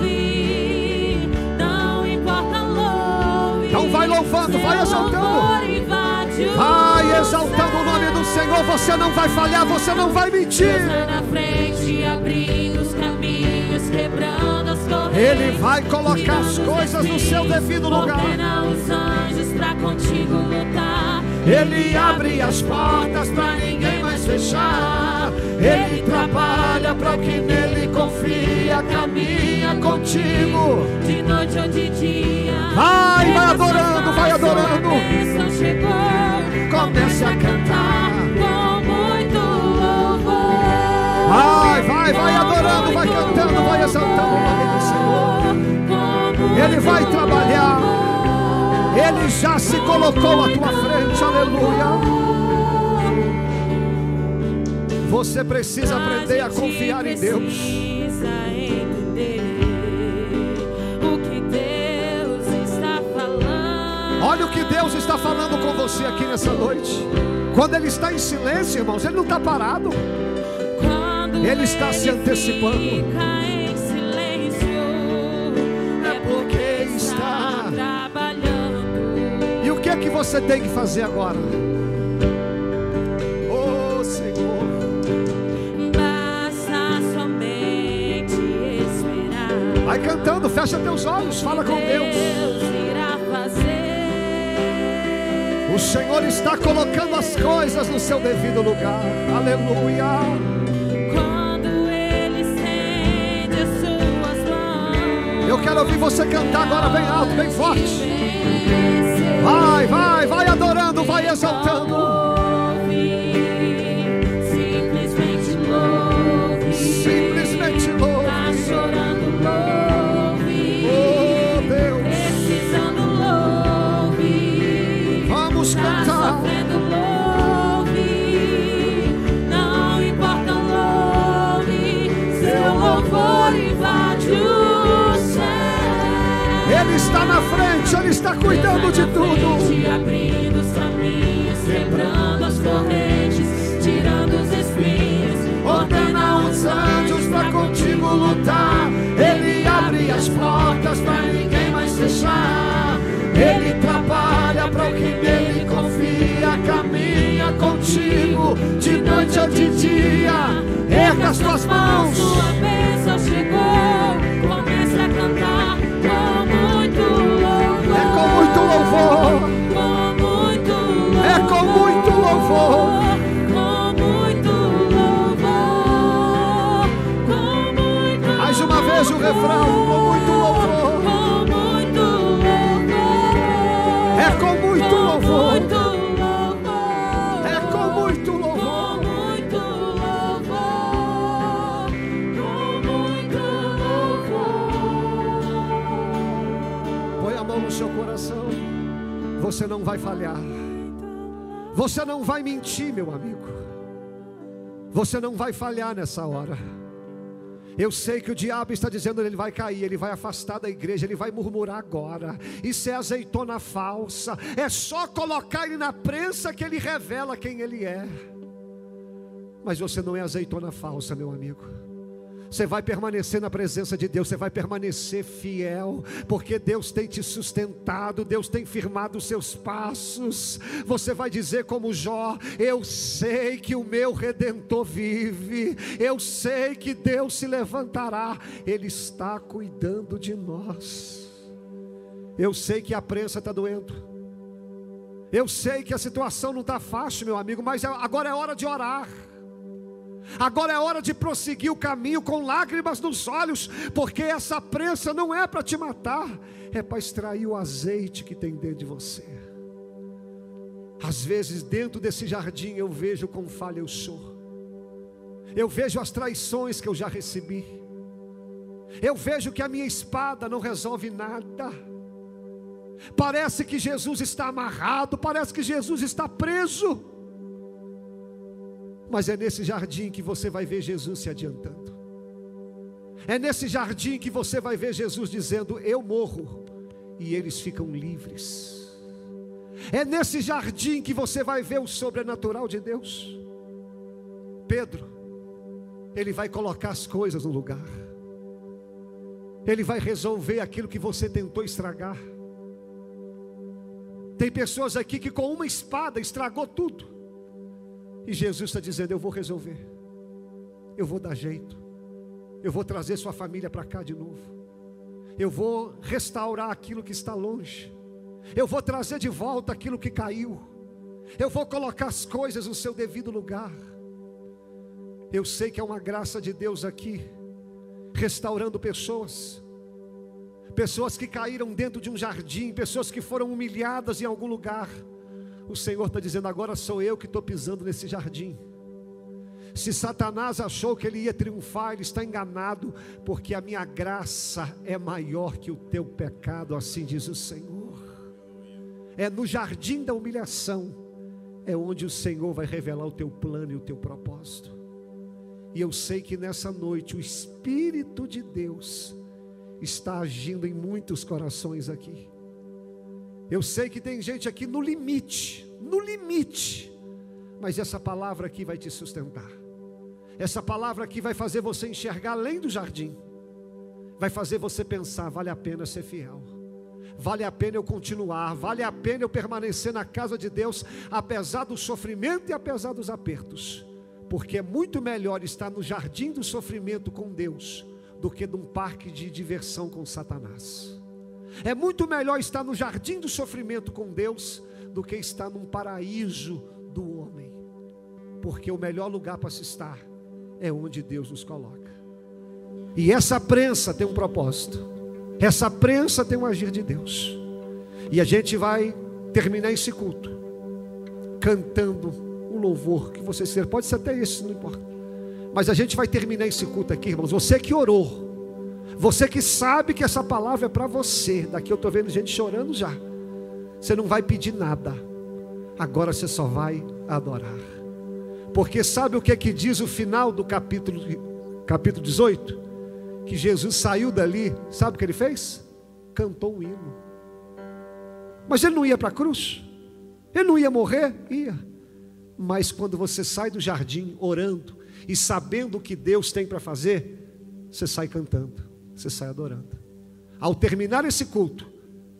Senhor. Não importa louve. Então vai louvando, vai exaltando. Vai exaltando o nome do Senhor. Você não vai falhar, você não vai mentir. Ele vai colocar as coisas no seu devido lugar. os anjos para contigo lutar. Ele abre as portas para ninguém mais fechar. Ele trabalha para o que nele confia, caminha contigo. De noite ou de dia. Vai, vai adorando, vai adorando. Chegou, Comece a cantar. Com muito louvor. Vai, vai, vai adorando, vai cantando, vai exaltando o nome do Senhor. Ele vai trabalhar. Ele já se colocou à tua frente, aleluia. Você precisa aprender a confiar em Deus. Olha o que Deus está falando com você aqui nessa noite. Quando Ele está em silêncio, irmãos, Ele não está parado. Ele está se antecipando. É porque está trabalhando. E o que é que você tem que fazer agora? Vai cantando, fecha teus olhos, fala com Deus. O Senhor está colocando as coisas no seu devido lugar. Aleluia. Quando Ele estende as suas mãos. Eu quero ouvir você cantar agora bem alto, bem forte. Vai, vai, vai adorando, vai exaltando. Ele está cuidando de tudo. Abrindo os caminhos, quebrando as correntes, tirando os espinhos, Ordena os anjos para contigo lutar. Ele abre as portas para ninguém mais fechar. Ele trabalha para o que nele confia. Caminha contigo de noite ou de dia. Erga as tuas mãos. Sua bênção chegou, louvor. É com muito louvor. Com muito louvor. Mais uma vez o refrão. Com muito louvor. Vai falhar. Você não vai mentir, meu amigo. Você não vai falhar nessa hora. Eu sei que o diabo está dizendo ele vai cair, ele vai afastar da igreja, ele vai murmurar agora. Isso é azeitona falsa. É só colocar ele na prensa que ele revela quem ele é. Mas você não é azeitona falsa, meu amigo. Você vai permanecer na presença de Deus, você vai permanecer fiel, porque Deus tem te sustentado, Deus tem firmado os seus passos. Você vai dizer como Jó: Eu sei que o meu redentor vive, eu sei que Deus se levantará, Ele está cuidando de nós. Eu sei que a prensa está doendo. Eu sei que a situação não está fácil, meu amigo, mas agora é hora de orar. Agora é hora de prosseguir o caminho com lágrimas nos olhos, porque essa prensa não é para te matar, é para extrair o azeite que tem dentro de você. Às vezes, dentro desse jardim, eu vejo quão falha eu sou, eu vejo as traições que eu já recebi, eu vejo que a minha espada não resolve nada. Parece que Jesus está amarrado, parece que Jesus está preso. Mas é nesse jardim que você vai ver Jesus se adiantando. É nesse jardim que você vai ver Jesus dizendo: Eu morro, e eles ficam livres. É nesse jardim que você vai ver o sobrenatural de Deus. Pedro, ele vai colocar as coisas no lugar, ele vai resolver aquilo que você tentou estragar. Tem pessoas aqui que com uma espada estragou tudo. E Jesus está dizendo: Eu vou resolver, eu vou dar jeito, eu vou trazer sua família para cá de novo, eu vou restaurar aquilo que está longe, eu vou trazer de volta aquilo que caiu, eu vou colocar as coisas no seu devido lugar. Eu sei que é uma graça de Deus aqui, restaurando pessoas, pessoas que caíram dentro de um jardim, pessoas que foram humilhadas em algum lugar. O Senhor está dizendo: agora sou eu que estou pisando nesse jardim. Se Satanás achou que ele ia triunfar, ele está enganado, porque a minha graça é maior que o teu pecado, assim diz o Senhor. É no jardim da humilhação, é onde o Senhor vai revelar o teu plano e o teu propósito. E eu sei que nessa noite o Espírito de Deus está agindo em muitos corações aqui. Eu sei que tem gente aqui no limite, no limite, mas essa palavra aqui vai te sustentar. Essa palavra aqui vai fazer você enxergar além do jardim, vai fazer você pensar: vale a pena ser fiel, vale a pena eu continuar, vale a pena eu permanecer na casa de Deus, apesar do sofrimento e apesar dos apertos, porque é muito melhor estar no jardim do sofrimento com Deus do que num parque de diversão com Satanás. É muito melhor estar no jardim do sofrimento com Deus do que estar num paraíso do homem. Porque o melhor lugar para se estar é onde Deus nos coloca. E essa prensa tem um propósito. Essa prensa tem um agir de Deus. E a gente vai terminar esse culto cantando um louvor que você ser, pode ser até esse, não importa. Mas a gente vai terminar esse culto aqui, irmãos. Você que orou, você que sabe que essa palavra é para você. Daqui eu estou vendo gente chorando já. Você não vai pedir nada. Agora você só vai adorar. Porque sabe o que é que diz o final do capítulo, capítulo 18? Que Jesus saiu dali, sabe o que ele fez? Cantou um hino. Mas ele não ia para a cruz? Ele não ia morrer? Ia. Mas quando você sai do jardim orando e sabendo o que Deus tem para fazer, você sai cantando, você sai adorando. Ao terminar esse culto,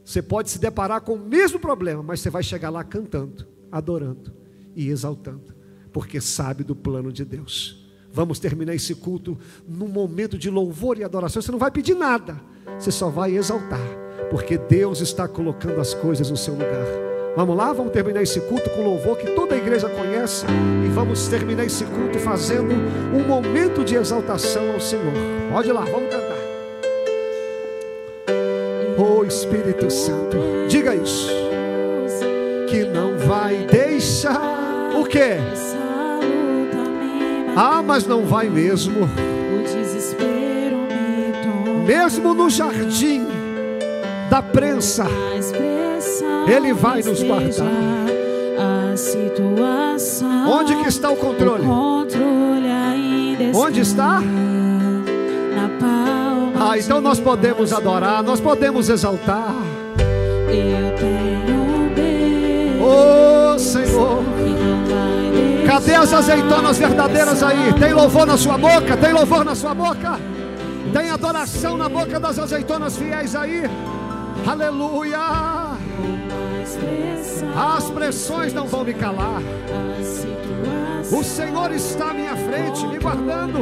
você pode se deparar com o mesmo problema, mas você vai chegar lá cantando, adorando e exaltando, porque sabe do plano de Deus. Vamos terminar esse culto num momento de louvor e adoração. Você não vai pedir nada, você só vai exaltar, porque Deus está colocando as coisas no seu lugar. Vamos lá, vamos terminar esse culto com louvor que toda a igreja conhece e vamos terminar esse culto fazendo um momento de exaltação ao Senhor. Pode ir lá, vamos cantar. Oh Espírito Santo, diga isso. Que não vai deixar o quê? Ah, mas não vai mesmo. O. Mesmo no jardim da prensa, Ele vai nos guardar. Onde que está o O controle? Onde está? Ah, então nós podemos adorar, nós podemos exaltar. Eu tenho bem Oh Senhor, cadê as azeitonas verdadeiras aí? Tem louvor na sua boca? Tem louvor na sua boca? Tem adoração na boca das azeitonas fiéis aí? Aleluia! As pressões não vão me calar. O Senhor está à minha frente, me guardando.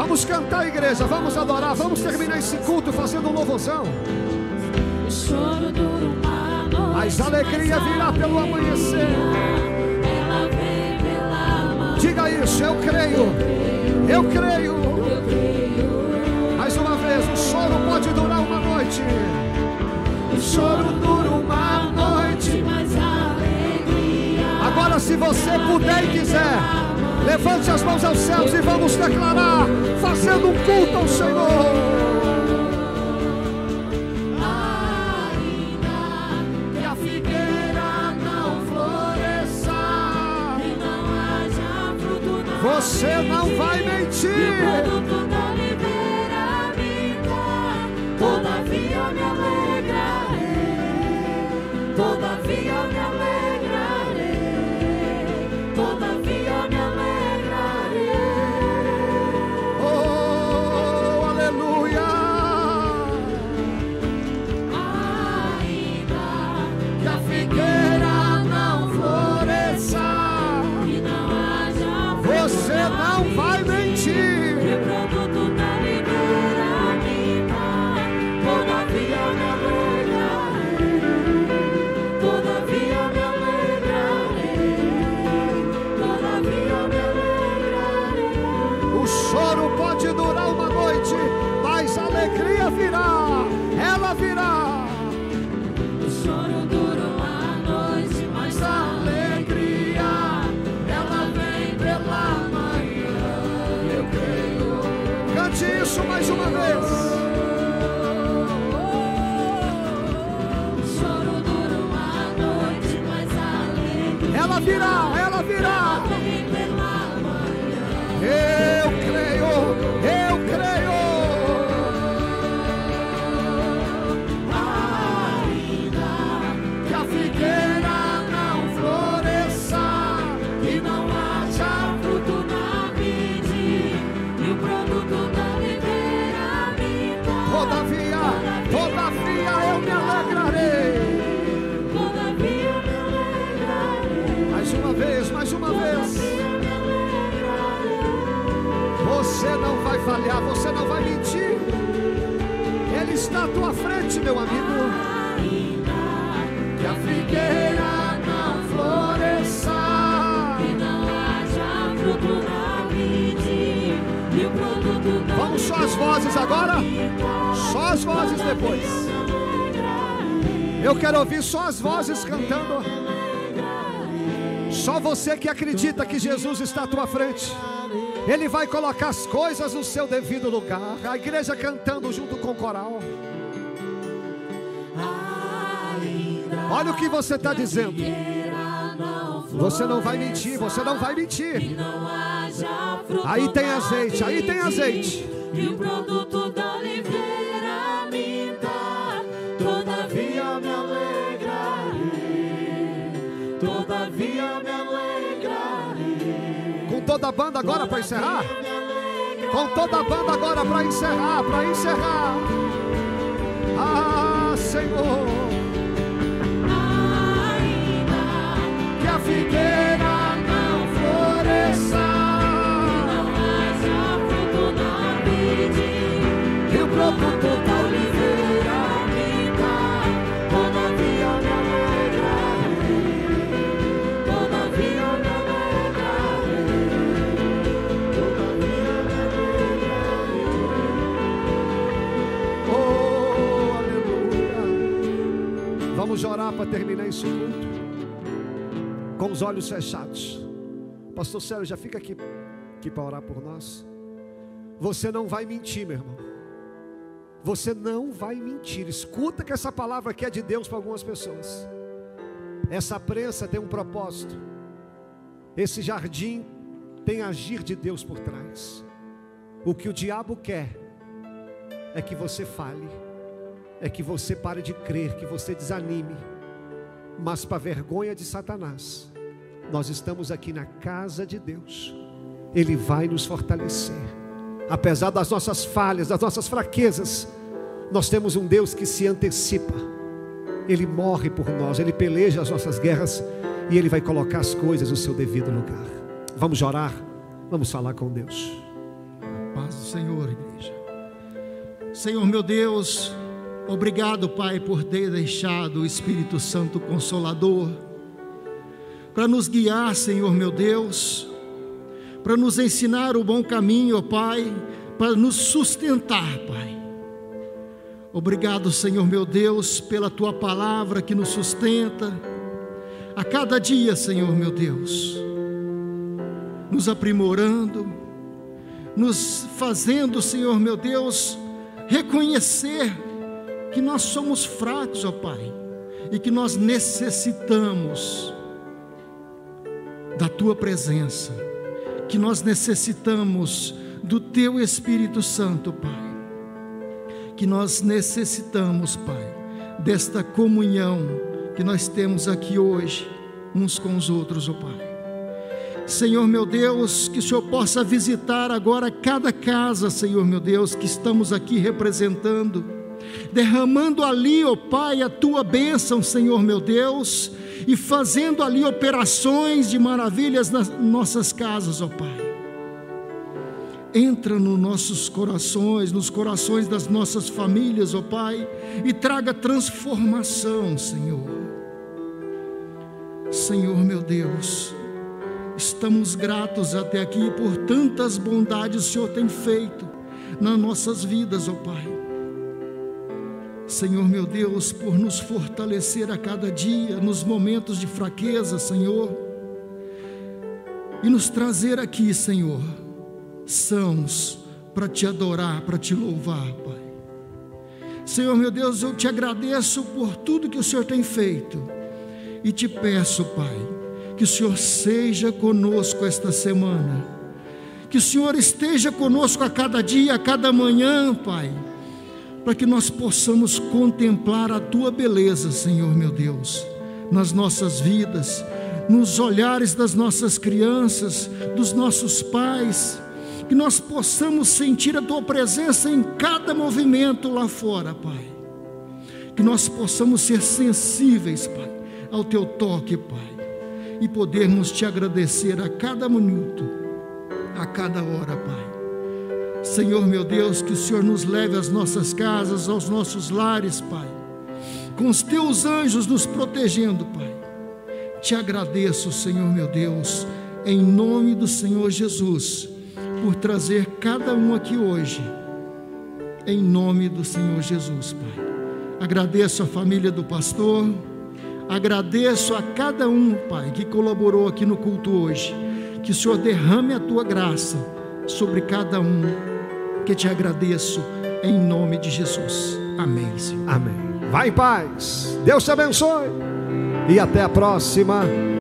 Vamos cantar, igreja, vamos adorar, vamos terminar esse culto fazendo um louvorzão. O choro dura uma noite. Mas a alegria virá pelo amanhecer. Ela vem pela manhã. Diga isso, eu creio, eu creio. Mais uma vez, o choro pode durar uma noite. O choro dura uma noite. Mas a alegria Agora, se você puder e quiser, levante as mãos aos céus e vamos declarar, fazendo um culto ao Senhor. Que a figueira não floresça, e não haja fruto na você não vai mentir. Falhar, você não vai mentir. Ele está à tua frente, meu amigo. Que a figueira não floresça. E não haja fruto na vide, e o produto Vamos só as vozes agora? Só as vozes depois. Eu quero ouvir só as vozes cantando. Só você que acredita que Jesus está à tua frente. Ele vai colocar as coisas no seu devido lugar. A igreja cantando junto com o coral. Olha o que você está dizendo. Você não vai mentir, você não vai mentir. Aí tem azeite, aí tem azeite. E o produto da toda a banda agora para encerrar? Com toda a banda agora para encerrar, para encerrar. Ah, Senhor, Ainda que a figueira não floresça não haja fruto na vide, e o produto da Vamos orar para terminar esse culto. Com os olhos fechados. Pastor Célio, já fica aqui, aqui para orar por nós. Você não vai mentir, meu irmão. Você não vai mentir. Escuta que essa palavra aqui é de Deus para algumas pessoas. Essa prensa tem um propósito. Esse jardim tem agir de Deus por trás. O que o diabo quer é que você fale, é que você pare de crer, que você desanime. Mas para vergonha de Satanás, nós estamos aqui na casa de Deus. Ele vai nos fortalecer. Apesar das nossas falhas, das nossas fraquezas, nós temos um Deus que se antecipa. Ele morre por nós, ele peleja as nossas guerras e ele vai colocar as coisas no seu devido lugar. Vamos orar, vamos falar com Deus. Paz do Senhor, igreja. Senhor meu Deus, obrigado, Pai, por ter deixado o Espírito Santo Consolador para nos guiar, Senhor meu Deus, para nos ensinar o bom caminho, ó Pai, para nos sustentar, Pai. Obrigado, Senhor meu Deus, pela tua palavra que nos sustenta a cada dia, Senhor meu Deus, nos aprimorando, nos fazendo, Senhor meu Deus, reconhecer que nós somos fracos, ó Pai, e que nós necessitamos da tua presença, que nós necessitamos do teu Espírito Santo, Pai, que nós necessitamos, Pai, desta comunhão que nós temos aqui hoje, uns com os outros, ó Pai. Senhor meu Deus, que o Senhor possa visitar agora cada casa, Senhor meu Deus, que estamos aqui representando, derramando ali, ó Pai, a tua bênção, Senhor meu Deus, e fazendo ali operações de maravilhas nas nossas casas, ó Pai. Entra nos nossos corações, nos corações das nossas famílias, ó Pai, e traga transformação, Senhor. Senhor meu Deus, Estamos gratos até aqui por tantas bondades o Senhor tem feito nas nossas vidas, ó Pai. Senhor meu Deus, por nos fortalecer a cada dia nos momentos de fraqueza, Senhor, e nos trazer aqui, Senhor, sãos para te adorar, para te louvar, Pai. Senhor meu Deus, eu te agradeço por tudo que o Senhor tem feito e te peço, Pai que o Senhor seja conosco esta semana, que o Senhor esteja conosco a cada dia, a cada manhã, Pai, para que nós possamos contemplar a Tua beleza, Senhor meu Deus, nas nossas vidas, nos olhares das nossas crianças, dos nossos pais, que nós possamos sentir a Tua presença em cada movimento lá fora, Pai, que nós possamos ser sensíveis, Pai, ao Teu toque, Pai e podermos te agradecer a cada minuto, a cada hora, Pai. Senhor meu Deus, que o Senhor nos leve às nossas casas, aos nossos lares, Pai, com os teus anjos nos protegendo, Pai. Te agradeço, Senhor meu Deus, em nome do Senhor Jesus, por trazer cada um aqui hoje, em nome do Senhor Jesus, Pai. Agradeço a família do pastor. Agradeço a cada um, Pai, que colaborou aqui no culto hoje. Que o Senhor derrame a tua graça sobre cada um. Que te agradeço em nome de Jesus. Amém, Senhor. Amém. Vai em paz. Deus te abençoe. E até a próxima.